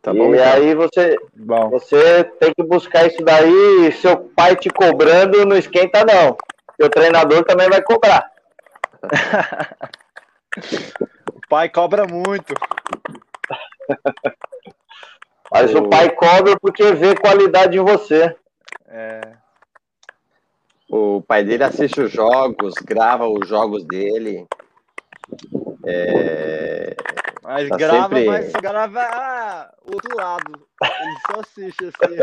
Tá bom, e então. aí você, bom. você tem que buscar isso daí, seu pai te cobrando não esquenta não. Seu treinador também vai cobrar. [laughs] o pai cobra muito. [laughs] Mas o... o pai cobra porque vê qualidade em você. É. O pai dele assiste os jogos, grava os jogos dele. É... Mas tá grava, sempre... mas grava ah, outro lado. Ele só assiste assim.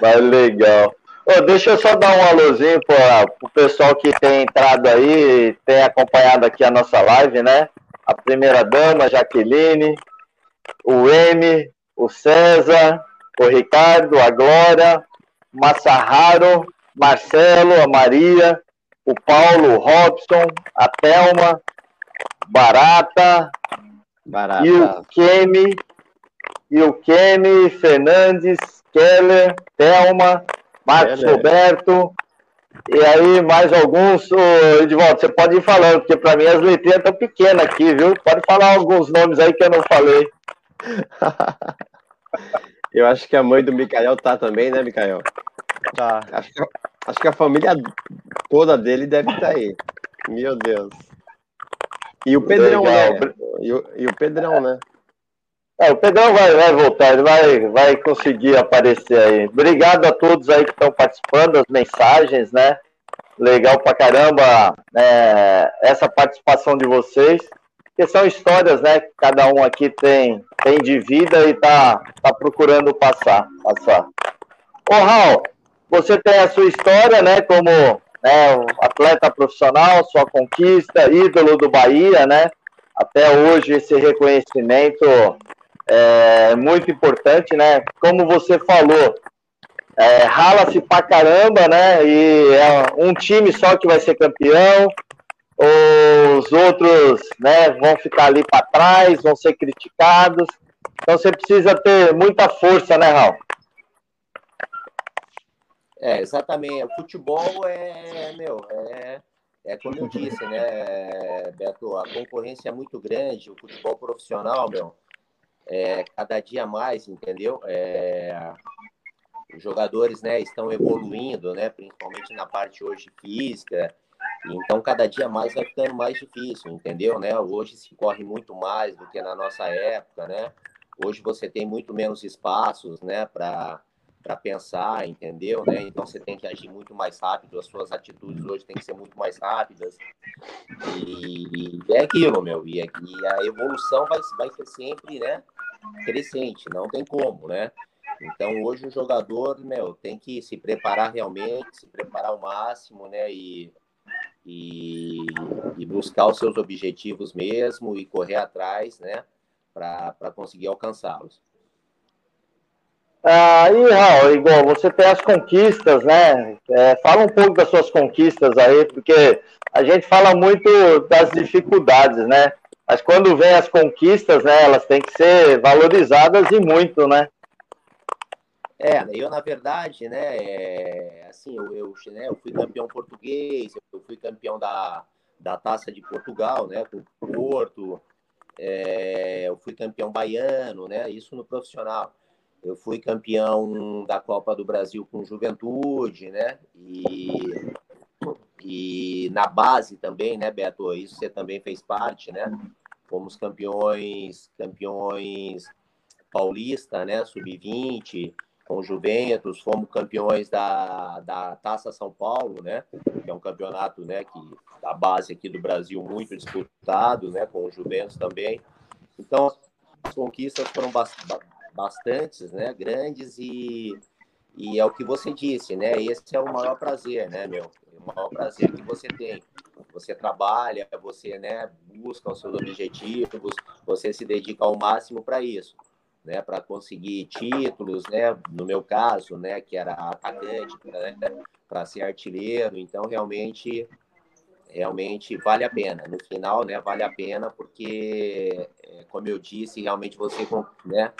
Mas legal. Oh, deixa eu só dar um alôzinho para o pessoal que tem entrado aí, tem acompanhado aqui a nossa live, né? A primeira dama, Jaqueline, o M, o César, o Ricardo, a Glória, Massaharo, Marcelo, a Maria, o Paulo, o Robson, a Thelma, Barata, Barata. e o Kemi, e o Kemi Fernandes, Keller, Thelma, Marcos Keller. Roberto, e aí mais alguns, Edvaldo, você pode ir falando, porque para mim as letrinhas estão pequenas aqui, viu? Pode falar alguns nomes aí que eu não falei. [laughs] eu acho que a mãe do Mikael tá também, né, Mikael? Tá. Acho que, acho que a família toda dele deve estar tá aí. Meu Deus. E o Pedrão, Legal. né? E o, e o Pedrão, né? É, o Pedrão vai, vai voltar, ele vai, vai conseguir aparecer aí. Obrigado a todos aí que estão participando, as mensagens, né? Legal pra caramba é, essa participação de vocês, que são histórias, né? Que cada um aqui tem, tem de vida e tá, tá procurando passar, passar. Ô, Raul, você tem a sua história, né? Como né, atleta profissional, sua conquista, ídolo do Bahia, né? Até hoje esse reconhecimento é muito importante, né? Como você falou, é, rala-se pra caramba, né? E é um time só que vai ser campeão. Os outros, né, vão ficar ali para trás, vão ser criticados. Então você precisa ter muita força, né, Raul? É, exatamente. O futebol é, meu, é, é como eu disse, né, Beto, a concorrência é muito grande, o futebol profissional, meu, é, cada dia mais, entendeu? É, os jogadores, né, estão evoluindo, né, principalmente na parte hoje física, então cada dia mais vai ficando mais difícil, entendeu, né? Hoje se corre muito mais do que na nossa época, né? Hoje você tem muito menos espaços, né, para para pensar, entendeu? Né? Então você tem que agir muito mais rápido, as suas atitudes hoje têm que ser muito mais rápidas. E, e é aquilo, meu. E, e, a evolução vai, vai ser sempre né, crescente, não tem como, né? Então hoje o jogador, meu, tem que se preparar realmente, se preparar ao máximo, né? E, e, e buscar os seus objetivos mesmo e correr atrás, né? Para conseguir alcançá-los. Aí, Raul, igual você tem as conquistas, né? É, fala um pouco das suas conquistas aí, porque a gente fala muito das dificuldades, né? Mas quando vem as conquistas, né, elas têm que ser valorizadas e muito, né? É, eu na verdade, né, é, assim, eu, eu, né, eu fui campeão português, eu fui campeão da, da Taça de Portugal, né, com o Porto, é, eu fui campeão baiano, né, isso no profissional. Eu fui campeão da Copa do Brasil com Juventude, né? E, e na base também, né, Beto? Isso você também fez parte, né? Fomos campeões, campeões paulista, né? Sub-20, com Juventus, fomos campeões da, da Taça São Paulo, né? Que é um campeonato, né? Que da base aqui do Brasil muito disputado, né? Com o Juventus também. Então, as conquistas foram bastante bastantes, né, grandes e, e é o que você disse, né? Esse é o maior prazer, né, meu? O maior prazer que você tem. Você trabalha, você, né, busca os seus objetivos, você se dedica ao máximo para isso, né, para conseguir títulos, né, no meu caso, né, que era atacante, né, para ser artilheiro, então realmente realmente vale a pena. No final, né, vale a pena porque, é, como eu disse, realmente você, né,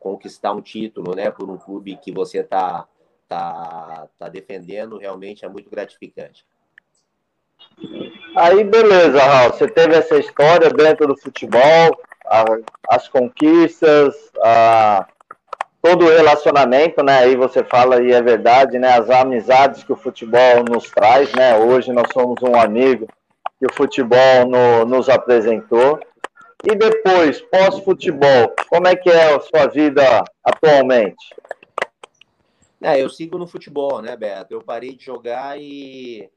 conquistar um título, né, por um clube que você está tá, tá defendendo, realmente é muito gratificante. Aí, beleza, Raul, você teve essa história dentro do futebol, a, as conquistas, a, todo o relacionamento, né? Aí você fala e é verdade, né? As amizades que o futebol nos traz, né? Hoje nós somos um amigo que o futebol no, nos apresentou. E depois, pós-futebol, como é que é a sua vida atualmente? É, eu sigo no futebol, né, Beto? Eu parei de jogar e,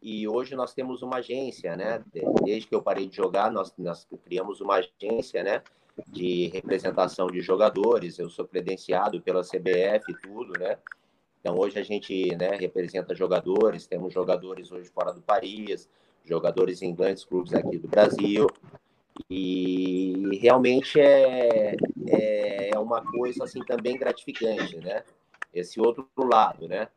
e hoje nós temos uma agência, né? Desde que eu parei de jogar, nós, nós criamos uma agência, né? De representação de jogadores. Eu sou credenciado pela CBF e tudo, né? Então hoje a gente né, representa jogadores, temos jogadores hoje fora do país, jogadores em grandes clubes aqui do Brasil. E realmente é, é, é uma coisa assim também gratificante, né? Esse outro lado, né?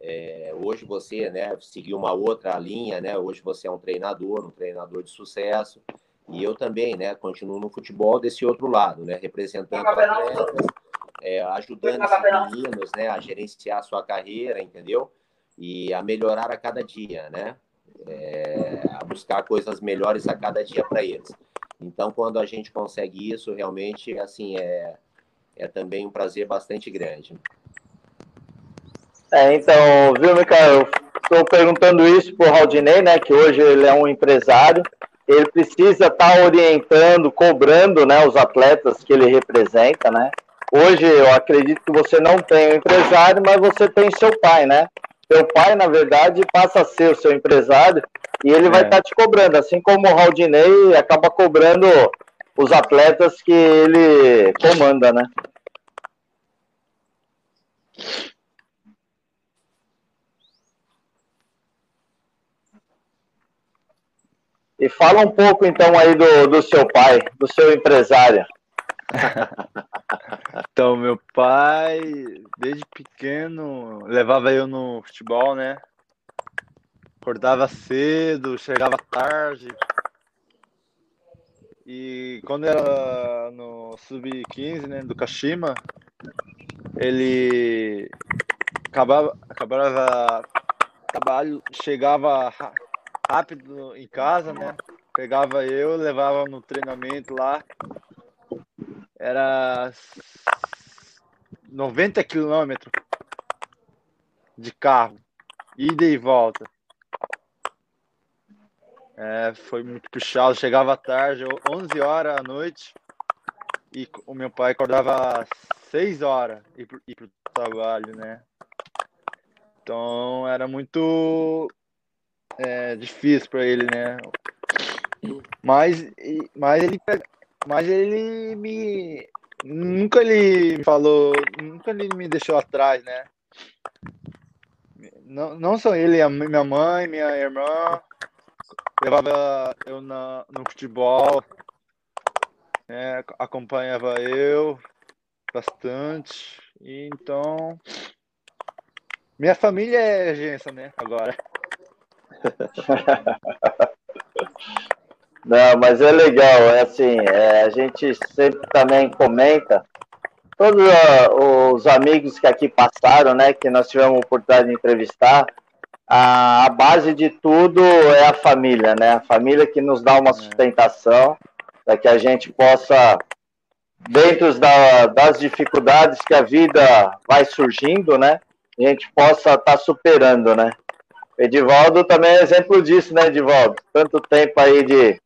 É, hoje você, né, seguiu uma outra linha, né? Hoje você é um treinador, um treinador de sucesso. E eu também, né, continuo no futebol desse outro lado, né, representando atletas, é, ajudando os meninos, né, a gerenciar a sua carreira, entendeu? E a melhorar a cada dia, né? É, a buscar coisas melhores a cada dia para eles. Então, quando a gente consegue isso, realmente, assim, é, é também um prazer bastante grande. É, então, viu, Micael? Estou perguntando isso para o Raldinei, né, que hoje ele é um empresário, ele precisa estar tá orientando, cobrando, né, os atletas que ele representa, né? Hoje eu acredito que você não tem um empresário, mas você tem seu pai, né? Teu pai, na verdade, passa a ser o seu empresário e ele é. vai estar tá te cobrando, assim como o Raldinei acaba cobrando os atletas que ele comanda, né? E fala um pouco então aí do, do seu pai, do seu empresário. [laughs] então, meu pai, desde pequeno, levava eu no futebol, né? Acordava cedo, chegava tarde. E quando era no sub-15, né, do Kashima, ele acabava, acabava trabalho, chegava rápido em casa, né? Pegava eu, levava no treinamento lá. Era 90 quilômetros de carro, ida e volta. É, foi muito puxado, chegava tarde, 11 horas à noite, e o meu pai acordava às 6 horas e ir pro trabalho, né? Então era muito é, difícil para ele, né? Mas, mas ele mas ele me nunca ele falou, nunca ele me deixou atrás, né? Não, não só ele, minha mãe, minha irmã, levava eu na, no futebol, né? acompanhava eu bastante. Então, minha família é agência, né? Agora. [laughs] Não, mas é legal, é assim, é, a gente sempre também comenta, todos uh, os amigos que aqui passaram, né, que nós tivemos a oportunidade de entrevistar, a, a, base de tudo é a família, né, a família que nos dá uma é. sustentação, para que a gente possa, dentro da, das dificuldades que a vida vai surgindo, né, a gente possa estar tá superando, né. Edivaldo também é exemplo disso, né, Edivaldo? Tanto tempo aí de.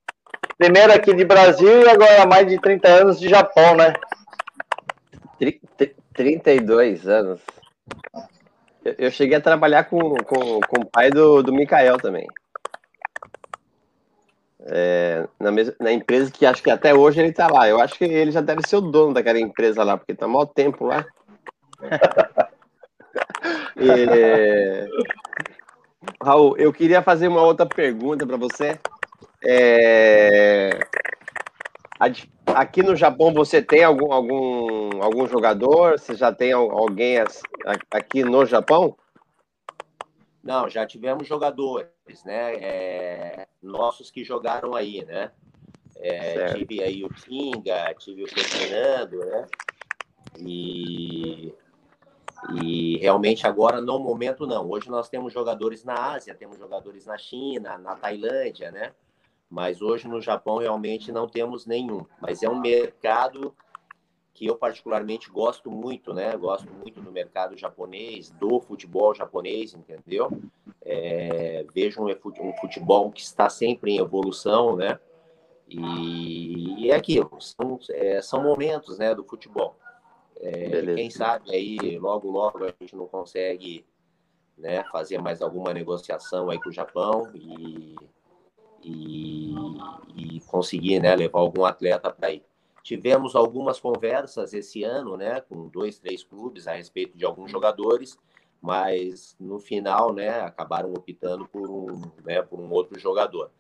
Primeiro aqui de Brasil e agora mais de 30 anos de Japão, né? 32 anos. Eu cheguei a trabalhar com, com, com o pai do, do Mikael também. É, na, mesma, na empresa que acho que até hoje ele está lá. Eu acho que ele já deve ser o dono daquela empresa lá, porque está maior tempo lá. [laughs] e, Raul, eu queria fazer uma outra pergunta para você. É... Aqui no Japão você tem algum, algum, algum jogador? Você já tem alguém aqui no Japão? Não, já tivemos jogadores, né? É... Nossos que jogaram aí, né? É, tive aí o Kinga, tive o Fernando, né? E e realmente agora, no momento, não. Hoje nós temos jogadores na Ásia, temos jogadores na China, na Tailândia, né? Mas hoje no Japão realmente não temos nenhum. Mas é um mercado que eu particularmente gosto muito, né? Gosto muito do mercado japonês, do futebol japonês, entendeu? É, vejo um futebol que está sempre em evolução, né? E, e é aquilo, são, é, são momentos né, do futebol. É, quem sabe aí logo logo a gente não consegue né, fazer mais alguma negociação aí com o Japão e, e, e conseguir né, levar algum atleta para aí. Tivemos algumas conversas esse ano, né, com dois, três clubes a respeito de alguns jogadores, mas no final, né, acabaram optando por um, né, por um outro jogador.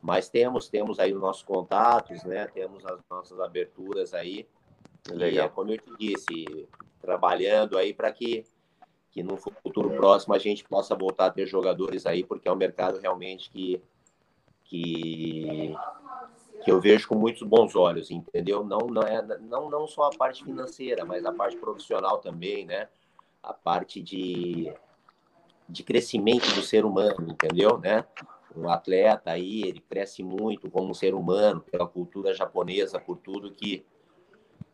Mas temos, temos aí os nossos contatos, né, temos as nossas aberturas aí Legal. E é como eu te disse, trabalhando aí para que, que no futuro próximo a gente possa voltar a ter jogadores aí, porque é um mercado realmente que, que, que eu vejo com muitos bons olhos, entendeu? Não, não, é, não, não só a parte financeira, mas a parte profissional também, né? A parte de, de crescimento do ser humano, entendeu? Né? Um atleta aí, ele cresce muito como ser humano, pela cultura japonesa, por tudo que,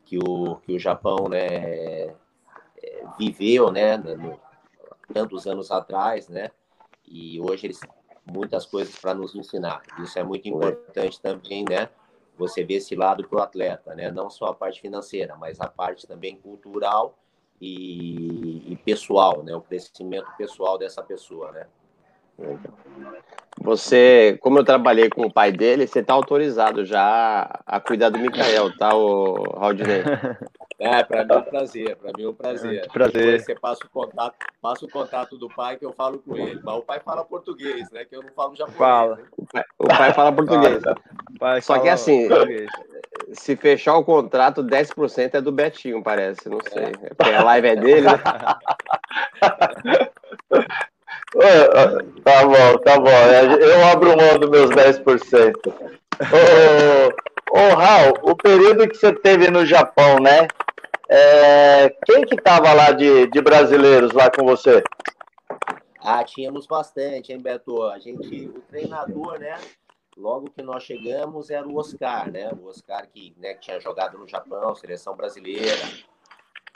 que o, que o Japão né, viveu né, no, tantos anos atrás, né? E hoje eles muitas coisas para nos ensinar. Isso é muito importante também, né? Você vê esse lado para o atleta, né? Não só a parte financeira, mas a parte também cultural e, e pessoal, né? O crescimento pessoal dessa pessoa, né? Você, como eu trabalhei com o pai dele, você está autorizado já a cuidar do Mikael, tá, o Raudinei? [laughs] É, para mim é um prazer, para mim é um prazer. É, prazer. Depois você passa o contato, passa o contato do pai que eu falo com ele. Mas o pai fala português, né? Que eu não falo japonês. Fala. Né? O, pai, o pai fala português. Pai Só que assim, português. se fechar o contrato, 10% é do Betinho, parece, não sei. É. Porque a live é dele, né? [laughs] Tá bom, tá bom. Eu abro mão dos meus 10%. Ô, ô Raul, o período que você teve no Japão, né? É, quem que tava lá de, de brasileiros lá com você? Ah, tínhamos bastante, hein, Beto? A gente, o treinador, né? Logo que nós chegamos era o Oscar, né? O Oscar que, né, que tinha jogado no Japão, seleção brasileira.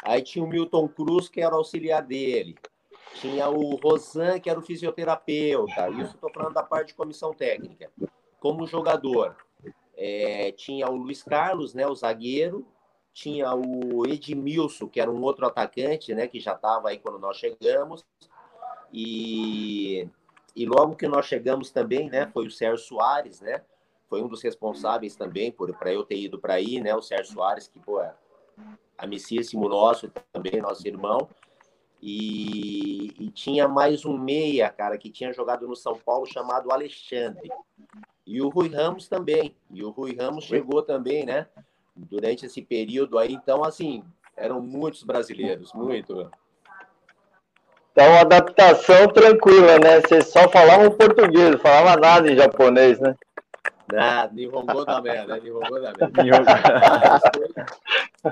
Aí tinha o Milton Cruz, que era auxiliar dele. Tinha o Rosan, que era o fisioterapeuta. Isso estou falando da parte de comissão técnica. Como jogador, é, tinha o Luiz Carlos, né, o zagueiro. Tinha o Edmilson, que era um outro atacante, né, que já estava aí quando nós chegamos. E, e logo que nós chegamos também, né, foi o Sérgio Soares, né? Foi um dos responsáveis também por para eu ter ido para aí, né? O Sérgio Soares, que pô, é amicíssimo nosso também, nosso irmão. E, e, tinha mais um meia, cara, que tinha jogado no São Paulo chamado Alexandre. E o Rui Ramos também. E o Rui Ramos chegou também, né? Durante esse período aí. Então, assim, eram muitos brasileiros, muito. Então, adaptação tranquila, né? Você só falava português, não falava nada em japonês, né? Ah, Nihongo da merda, Nihongo da merda.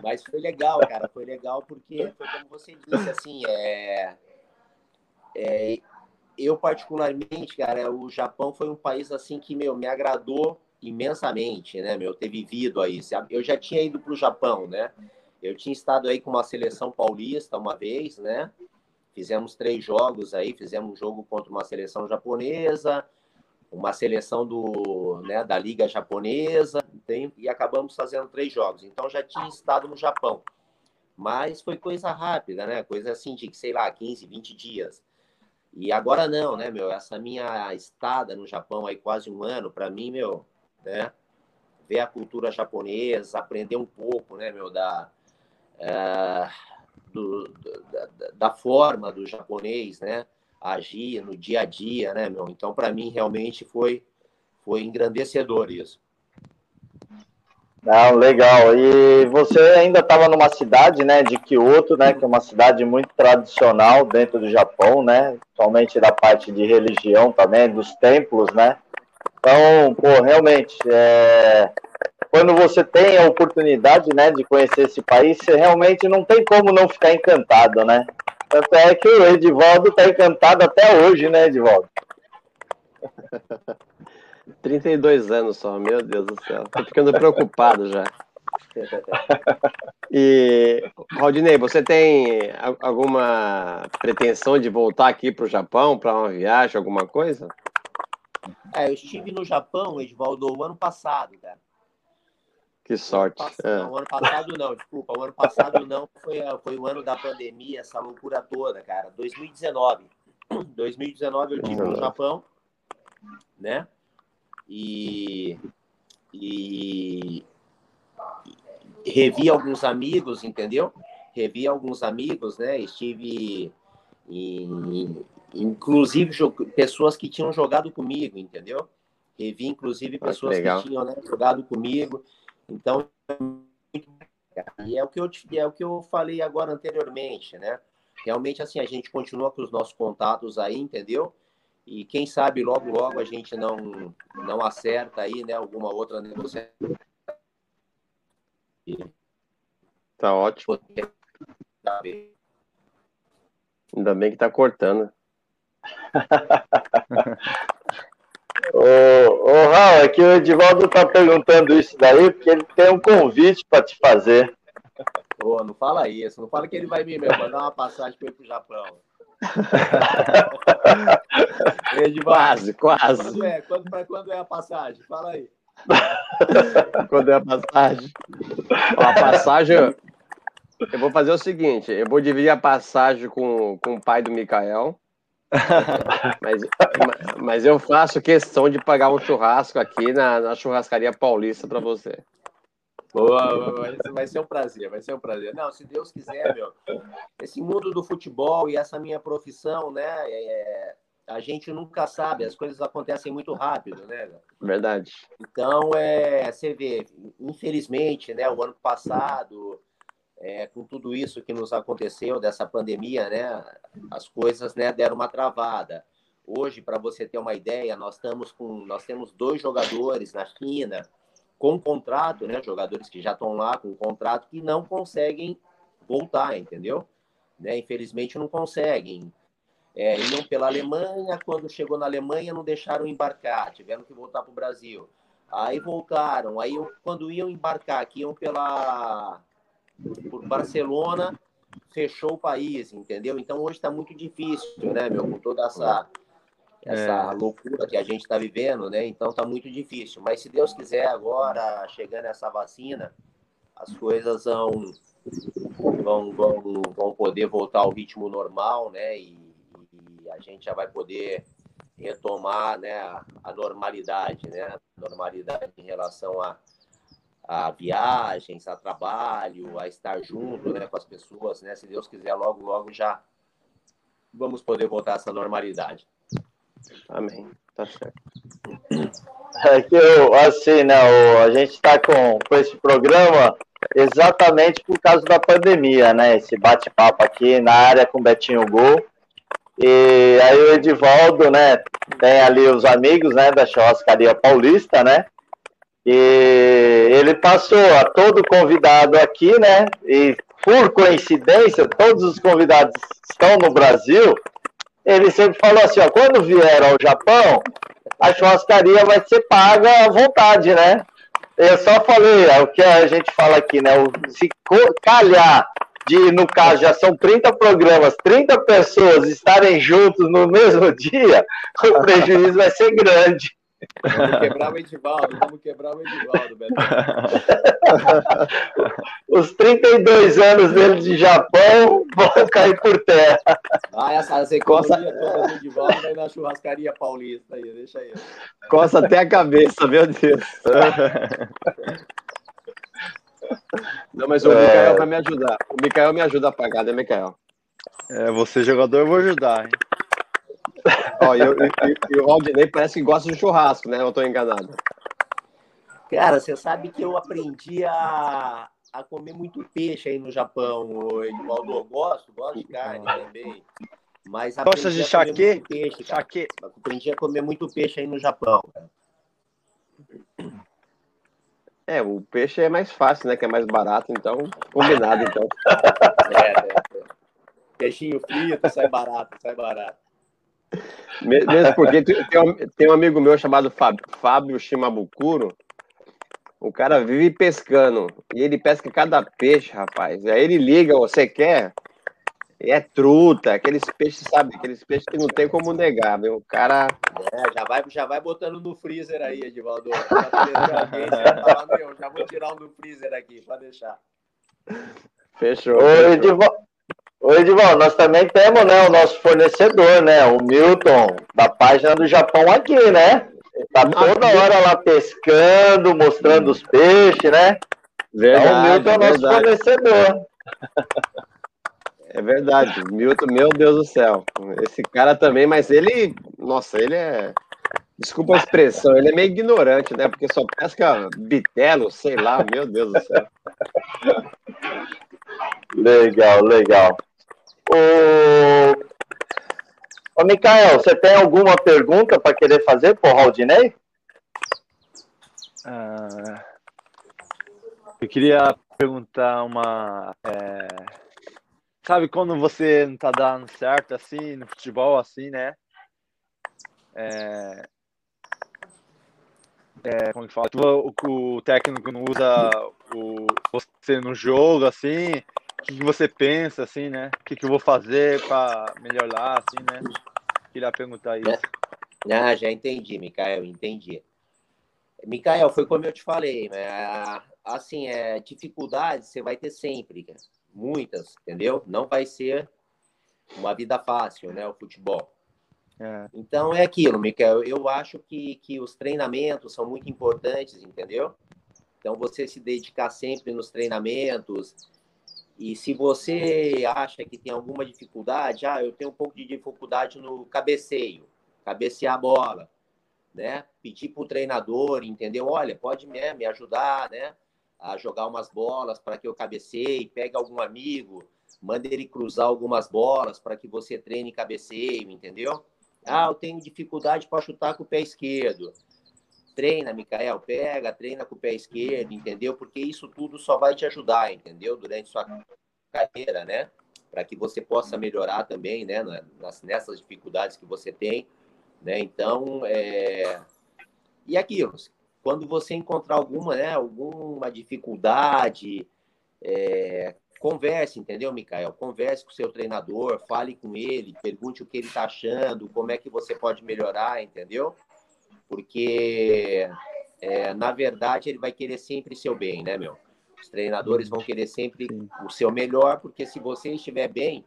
Mas foi legal, cara, foi legal porque foi como você disse, assim, é, é, eu particularmente, cara, o Japão foi um país assim que, meu, me agradou imensamente, né, meu, ter vivido aí. Eu já tinha ido para o Japão, né? Eu tinha estado aí com uma seleção paulista uma vez, né? Fizemos três jogos aí, fizemos um jogo contra uma seleção japonesa, uma seleção do, né, da Liga Japonesa e acabamos fazendo três jogos. Então já tinha estado no Japão. Mas foi coisa rápida, né? Coisa assim de, sei lá, 15, 20 dias. E agora não, né, meu? Essa minha estada no Japão aí quase um ano, para mim, meu, né? Ver a cultura japonesa, aprender um pouco, né, meu, da, é, do, da, da forma do japonês, né? agir no dia a dia, né, meu? Então, para mim, realmente foi, foi engrandecedor isso. Não, legal. E você ainda estava numa cidade, né, de Kyoto, né, que é uma cidade muito tradicional dentro do Japão, né, somente da parte de religião também, dos templos, né. Então, pô, realmente, é... quando você tem a oportunidade, né, de conhecer esse país, você realmente não tem como não ficar encantado, né. Tanto é que o Edivaldo está encantado até hoje, né, Edivaldo? [laughs] 32 anos só, meu Deus do céu. Tô ficando preocupado já. [laughs] E, Rodinei, você tem alguma pretensão de voltar aqui para o Japão para uma viagem, alguma coisa? É, eu estive no Japão, Edvaldo, o ano passado, cara. Que sorte. O ano, passado, é. não, ano passado não, desculpa. O ano passado não, foi, foi o ano da pandemia, essa loucura toda, cara. 2019. 2019 eu tive no Japão, né? E, e, e revi alguns amigos, entendeu? Revi alguns amigos, né? Estive em, inclusive pessoas que tinham jogado comigo, entendeu? Revi inclusive ah, pessoas que, que tinham né, jogado comigo. Então, e é o que eu é o que eu falei agora anteriormente, né? Realmente assim a gente continua com os nossos contatos aí, entendeu? E quem sabe logo logo a gente não não acerta aí, né, alguma outra negociação. Tá ótimo. Ainda bem que tá cortando. Ô, ô Raul, é que o Edivaldo tá perguntando isso daí porque ele tem um convite para te fazer. Ô, não fala isso, não fala que ele vai me mandar uma passagem para ir pro Japão. [laughs] quase, quase. Quando é? Quando, pra quando é a passagem? Fala aí. [laughs] quando é a passagem? A passagem, eu vou fazer o seguinte: eu vou dividir a passagem com, com o pai do Mikael. Mas, mas eu faço questão de pagar um churrasco aqui na, na churrascaria paulista para você. Boa, vai, vai ser um prazer, vai ser um prazer. Não, se Deus quiser, meu, esse mundo do futebol e essa minha profissão, né, é, a gente nunca sabe, as coisas acontecem muito rápido, né? Verdade. Então, é, você vê, infelizmente, né, o ano passado, é, com tudo isso que nos aconteceu dessa pandemia, né, as coisas, né, deram uma travada. Hoje, para você ter uma ideia, nós estamos com, nós temos dois jogadores na China com contrato, né? Jogadores que já estão lá com contrato que não conseguem voltar, entendeu? Né? Infelizmente não conseguem. É, iam pela Alemanha, quando chegou na Alemanha não deixaram embarcar, tiveram que voltar para o Brasil. Aí voltaram, aí quando iam embarcar, que iam pela por Barcelona, fechou o país, entendeu? Então hoje está muito difícil, né, meu, com toda essa essa é. loucura que a gente está vivendo, né? Então tá muito difícil. Mas se Deus quiser, agora, chegando essa vacina, as coisas vão, vão, vão, vão poder voltar ao ritmo normal, né? E, e a gente já vai poder retomar né, a, a normalidade, né? A normalidade em relação a, a viagens, a trabalho, a estar junto né, com as pessoas, né? Se Deus quiser, logo, logo já vamos poder voltar a essa normalidade. Amém. Tá certo. É que eu, assim, né, a gente está com, com esse programa exatamente por causa da pandemia, né? Esse bate-papo aqui na área com Betinho Gol. E aí o Edivaldo, né, tem ali os amigos, né, da churrascaria paulista, né? E ele passou a todo convidado aqui, né? E por coincidência, todos os convidados estão no Brasil ele sempre falou assim, ó, quando vier ao Japão, a churrascaria vai ser paga à vontade, né? Eu só falei, é o que a gente fala aqui, né? Se calhar de, no caso, já são 30 programas, 30 pessoas estarem juntos no mesmo [laughs] dia, o prejuízo vai ser grande. Vamos quebrar o Edivaldo, vamos quebrar o Edivaldo, Beto. [laughs] Os 32 anos dele de Japão vão cair por terra. Ah, essa sequência toda do Edivaldo vai na churrascaria paulista aí, deixa aí. Coça até a cabeça, meu Deus. Não, mas o é... Mikael vai me ajudar. O Mikael me ajuda a pagar, né, Mikael? É, você jogador, eu vou ajudar, hein? Ó, e, e, e, o Rodney parece que gosta de churrasco, né? Eu estou enganado. Cara, você sabe que eu aprendi a, a comer muito peixe aí no Japão, Eduardo. Eu gosto, gosto de carne também. Mas Gosta de chaque? Peixe, chaque. Aprendi a comer muito peixe aí no Japão. É, o peixe é mais fácil, né? Que é mais barato, então, combinado, então. [laughs] É, é, é. Peixinho frito, sai barato, sai barato. Mesmo porque tem um, tem um amigo meu chamado Fábio, Fábio Shimabukuro. O cara vive pescando. E ele pesca cada peixe, rapaz. Aí ele liga, você quer? E é truta, aqueles peixes, sabe? Aqueles peixes que não tem como negar, meu. O cara. É, já vai, já vai botando no freezer aí, Edivaldo. Já, já vou tirar um do freezer aqui, pode deixar. Fechou. Ô. Edivaldo. Oi, Edivaldo, nós também temos né, o nosso fornecedor, né? O Milton, da página do Japão aqui, né? Tá toda hora lá pescando, mostrando os peixes, né? Verdade, então, o Milton é o nosso verdade. fornecedor. É verdade, Milton, meu Deus do céu. Esse cara também, mas ele, nossa, ele é. Desculpa a expressão, ele é meio ignorante, né? Porque só pesca bitelo, sei lá, meu Deus do céu. [laughs] Legal, legal. O... Ô, Mikael, você tem alguma pergunta para querer fazer para o Raldinei? Ah, eu queria perguntar uma. É, sabe quando você não tá dando certo assim, no futebol, assim, né? É, é, como que fala? O, o técnico não usa o, você no jogo, assim, o que, que você pensa, assim, né? O que, que eu vou fazer para melhorar, assim, né? Queria perguntar isso. Ah, já entendi, Mikael, entendi. Mikael, foi como eu te falei, né? Assim, é, dificuldades você vai ter sempre, muitas, entendeu? Não vai ser uma vida fácil, né, o futebol. É. Então é aquilo, Michael. Eu acho que, que os treinamentos são muito importantes, entendeu? Então você se dedicar sempre nos treinamentos. E se você acha que tem alguma dificuldade, ah, eu tenho um pouco de dificuldade no cabeceio, cabecear a bola, né? Pedir para o treinador, entendeu? Olha, pode me, me ajudar, né? A jogar umas bolas para que eu cabeceie, pega algum amigo, manda ele cruzar algumas bolas para que você treine cabeceio, entendeu? Ah, eu tenho dificuldade para chutar com o pé esquerdo. Treina, Micael, pega, treina com o pé esquerdo, entendeu? Porque isso tudo só vai te ajudar, entendeu? Durante sua carreira, né? Para que você possa melhorar também, né? Nas, nessas dificuldades que você tem, né? Então, é... e aquilo, quando você encontrar alguma, né? Alguma dificuldade, é, converse, entendeu, Mikael? Converse com o seu treinador, fale com ele, pergunte o que ele está achando, como é que você pode melhorar, entendeu? Porque, é, na verdade, ele vai querer sempre seu bem, né, meu? Os treinadores vão querer sempre o seu melhor, porque se você estiver bem,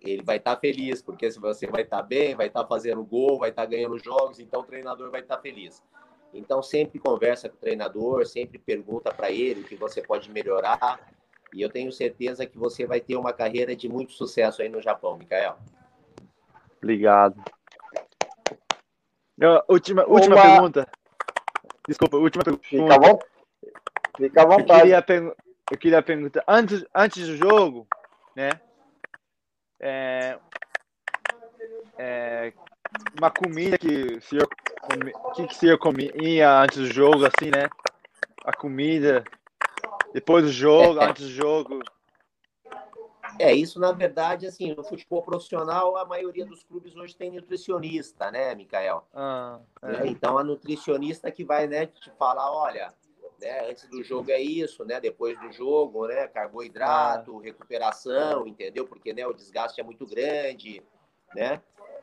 ele vai estar tá feliz, porque se você vai estar tá bem, vai estar tá fazendo gol, vai estar tá ganhando jogos, então o treinador vai estar tá feliz. Então sempre conversa com o treinador, sempre pergunta para ele o que você pode melhorar, e eu tenho certeza que você vai ter uma carreira de muito sucesso aí no Japão, Mikael. Obrigado. Última última uma... pergunta. Desculpa, última pergunta. Fica bom? Fica à vontade. Eu queria, eu queria perguntar, antes, antes do jogo, né? É, é, uma comida que o senhor, que, que o senhor comia antes do jogo, assim, né? A comida depois do jogo, antes do jogo. É, isso na verdade, assim, no futebol profissional, a maioria dos clubes hoje tem nutricionista, né, Mikael? Ah, é. Então, a nutricionista que vai, né, te falar, olha, né, antes do jogo é isso, né, depois do jogo, né, carboidrato, ah. recuperação, entendeu? Porque, né, o desgaste é muito grande, né?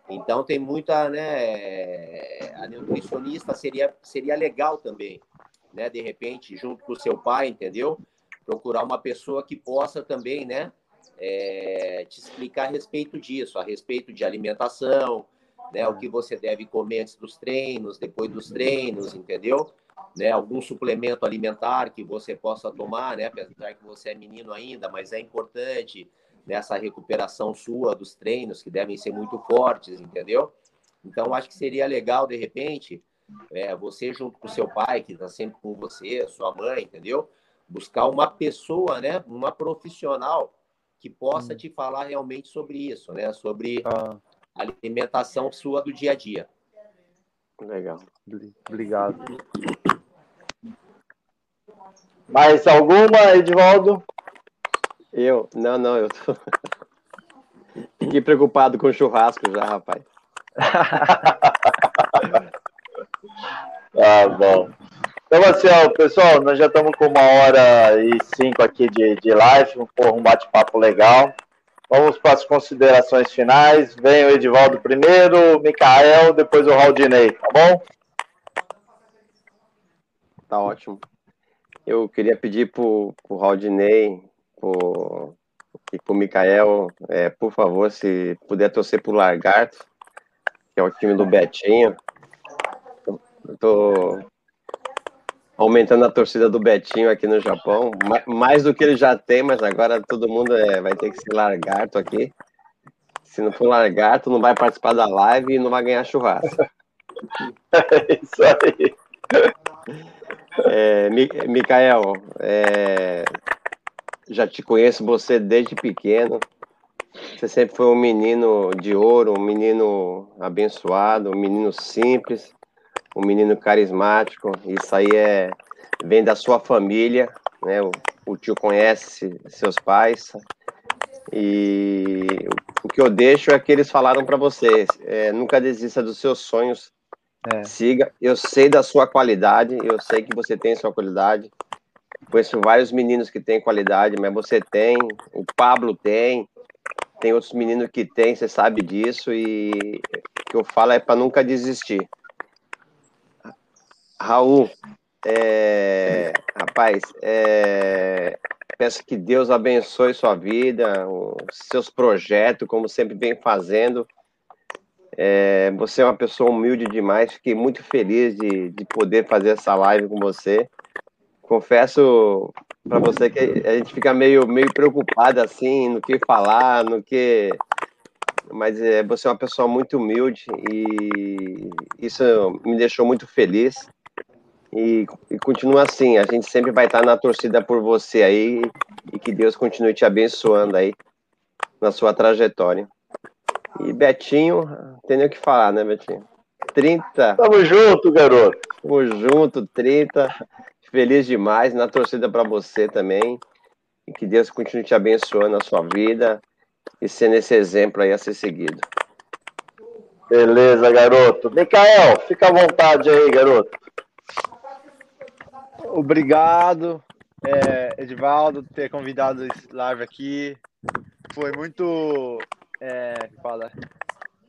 Então, tem muita, né, a nutricionista seria, seria legal também, né? De repente, junto com o seu pai, entendeu? Procurar uma pessoa que possa também, né? É, te explicar a respeito disso, a respeito de alimentação, né? O que você deve comer antes dos treinos, depois dos treinos, entendeu? Né? Algum suplemento alimentar que você possa tomar, né? Apesar que você é menino ainda, mas é importante nessa recuperação sua dos treinos que devem ser muito fortes, entendeu? Então acho que seria legal de repente é, você junto com seu pai, que está sempre com você, sua mãe, entendeu? Buscar uma pessoa, né? Uma profissional que possa hum. te falar realmente sobre isso, né? Sobre ah. a alimentação sua do dia a dia. Legal. Obrigado. Mais alguma, Edvaldo? Eu? Não, não, eu tô. [laughs] Fiquei preocupado com o churrasco já, rapaz. [laughs] Ah, bom. Então, assim, ó, pessoal, nós já estamos com uma hora e cinco aqui de, de live, um bate-papo legal. Vamos para as considerações finais. Vem o Edivaldo primeiro, o Mikael, depois o Raldinei, tá bom? Tá ótimo. Eu queria pedir para o Raldinei pro, e para o Mikael, é, por favor, se puder torcer para o Largarto, que é o time do Betinho, Estou aumentando a torcida do Betinho aqui no Japão, mais do que ele já tem, mas agora todo mundo é, vai ter que ser largato aqui. Se não for largato, não vai participar da live e não vai ganhar churrasco. É [laughs] isso aí. É, Mikael, é, já te conheço você desde pequeno. Você sempre foi um menino de ouro, um menino abençoado, um menino simples um menino carismático. Isso aí é vem da sua família, né? O, o tio conhece seus pais. E o que eu deixo é que eles falaram para você: é, nunca desista dos seus sonhos. É. Siga. Eu sei da sua qualidade, eu sei que você tem sua qualidade. Conheço vários meninos que têm qualidade, mas você tem, o Pablo tem, tem outros meninos que têm, você sabe disso, e o que eu falo é para nunca desistir. Raul, é, rapaz, é, Peço que Deus abençoe sua vida, os seus projetos, como sempre vem fazendo. É, você é uma pessoa humilde demais. Fiquei muito feliz de, de poder fazer essa live com você. Confesso para você que a gente fica meio, meio preocupado assim no que falar, no que. Mas é, você é uma pessoa muito humilde e isso me deixou muito feliz. E, e, continua assim, a gente sempre vai estar na torcida por você aí e que Deus continue te abençoando aí na sua trajetória. E Betinho, não tem nem o que falar, né, Betinho? 30. Tamo junto, garoto. Tamo junto, 30. Feliz demais, na torcida para você também. E que Deus continue te abençoando na sua vida e sendo esse exemplo aí a ser seguido. Beleza, garoto. Micael, fica à vontade aí, garoto. Obrigado, é, Edivaldo, por ter convidado esse live aqui. Foi muito. É, fala.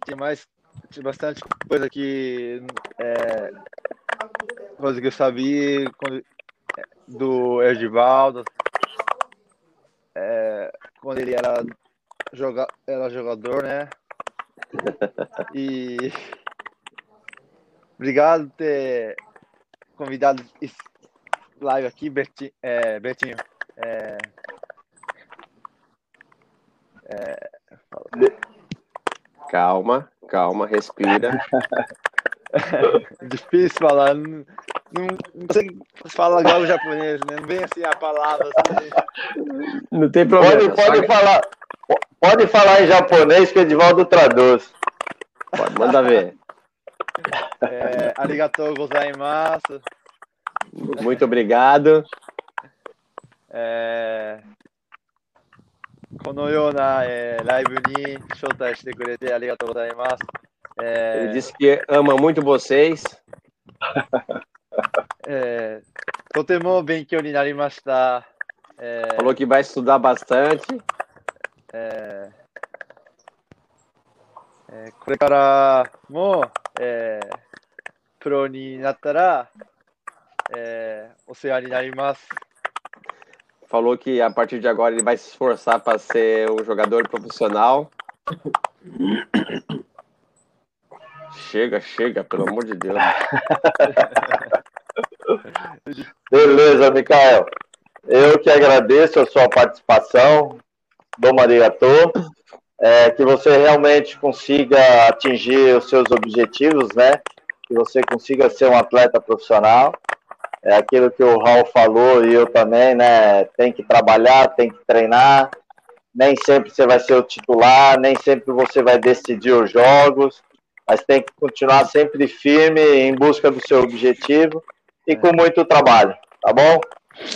Tinha mais. Tinha bastante coisa que. É, coisa que eu sabia do Edivaldo. É, quando ele era, joga, era jogador, né? [laughs] E. Obrigado por ter convidado live aqui, Berti, é, Betinho. É, é, calma, calma, respira. [laughs] Difícil falar. Não, não, não sei fala legal japonês, né? Não vem assim a palavra. Assim. Não tem problema. Pode, pode, falar, pode falar em japonês que o Edivaldo traduz. Pode, manda ver. É, arigatou gozaimasu. Muito obrigado. É... このような、えー、ライブに招待してくれてありがとうございます。É... Ele disse que ama muito vocês. えー、とても勉強になりました。é... Falou que vai estudar bastante. えーえー、これからも、えー、プロになったら、 é, Falou que a partir de agora ele vai se esforçar para ser um jogador profissional. chega, chega, pelo amor de Deus. Beleza, Mikael. Eu que agradeço a sua participação. Dom Marigatô. É, que você realmente consiga atingir os seus objetivos, né? Que você consiga ser um atleta profissional é aquilo que o Raul falou e eu também, né? Tem que trabalhar, tem que treinar. Nem sempre você vai ser o titular, nem sempre você vai decidir os jogos, mas tem que continuar sempre firme em busca do seu objetivo e com muito trabalho, tá bom?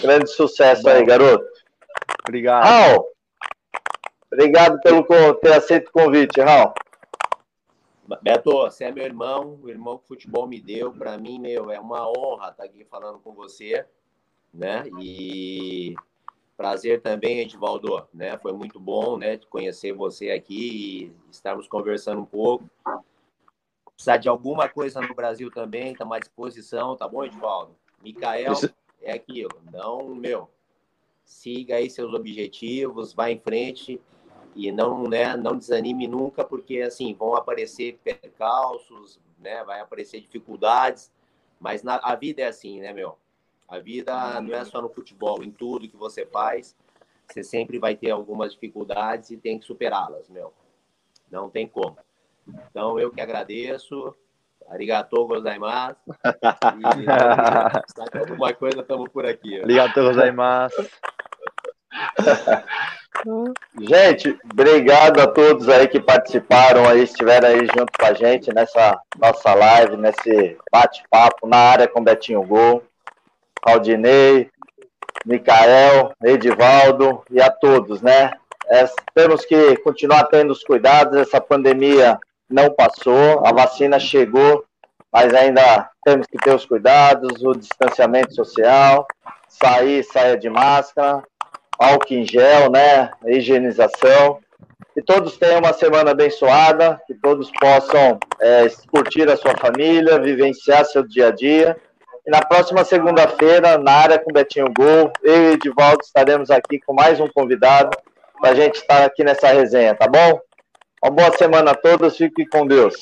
Grande sucesso aí, garoto. Obrigado. Raul, obrigado pelo ter aceito o convite, Raul. Beto, você é meu irmão, o irmão que o futebol me deu. Para mim, meu, é uma honra estar aqui falando com você, né? E prazer também, Edivaldo, né? Foi muito bom, né, conhecer você aqui e estarmos conversando um pouco. Precisar de alguma coisa no Brasil também, estamos à disposição, tá bom, Edivaldo? Micael, é aquilo. Não, meu, siga aí seus objetivos, vá em frente e não, né, não desanime nunca, porque assim vão aparecer percalços, né, vai aparecer dificuldades, mas na, a vida é assim, né, meu? A vida não é só no futebol, em tudo que você faz, você sempre vai ter algumas dificuldades e tem que superá-las, meu. Não tem como. Então eu que agradeço. Arigatou gozaimasu. [laughs] E, alguma coisa, estamos por aqui. Arigatou gozaimasu. [laughs] Gente, obrigado a todos aí que participaram aí, estiveram aí junto com a gente nessa nossa live, nesse bate-papo na área com Betinho Gol, Aldinei, Micael, Edivaldo e a todos, né? É, temos que continuar tendo os cuidados, essa pandemia não passou, a vacina chegou, mas ainda temos que ter os cuidados, o distanciamento social, sair, saia de máscara, álcool em gel, né? higienização. Que todos tenham uma semana abençoada, que todos possam é, curtir a sua família, vivenciar seu dia a dia E na próxima segunda-feira, na área com Betinho Gol, eu e Edivaldo estaremos aqui com mais um convidado para a gente estar aqui nessa resenha, tá bom? Uma boa semana a todos, fiquem com Deus.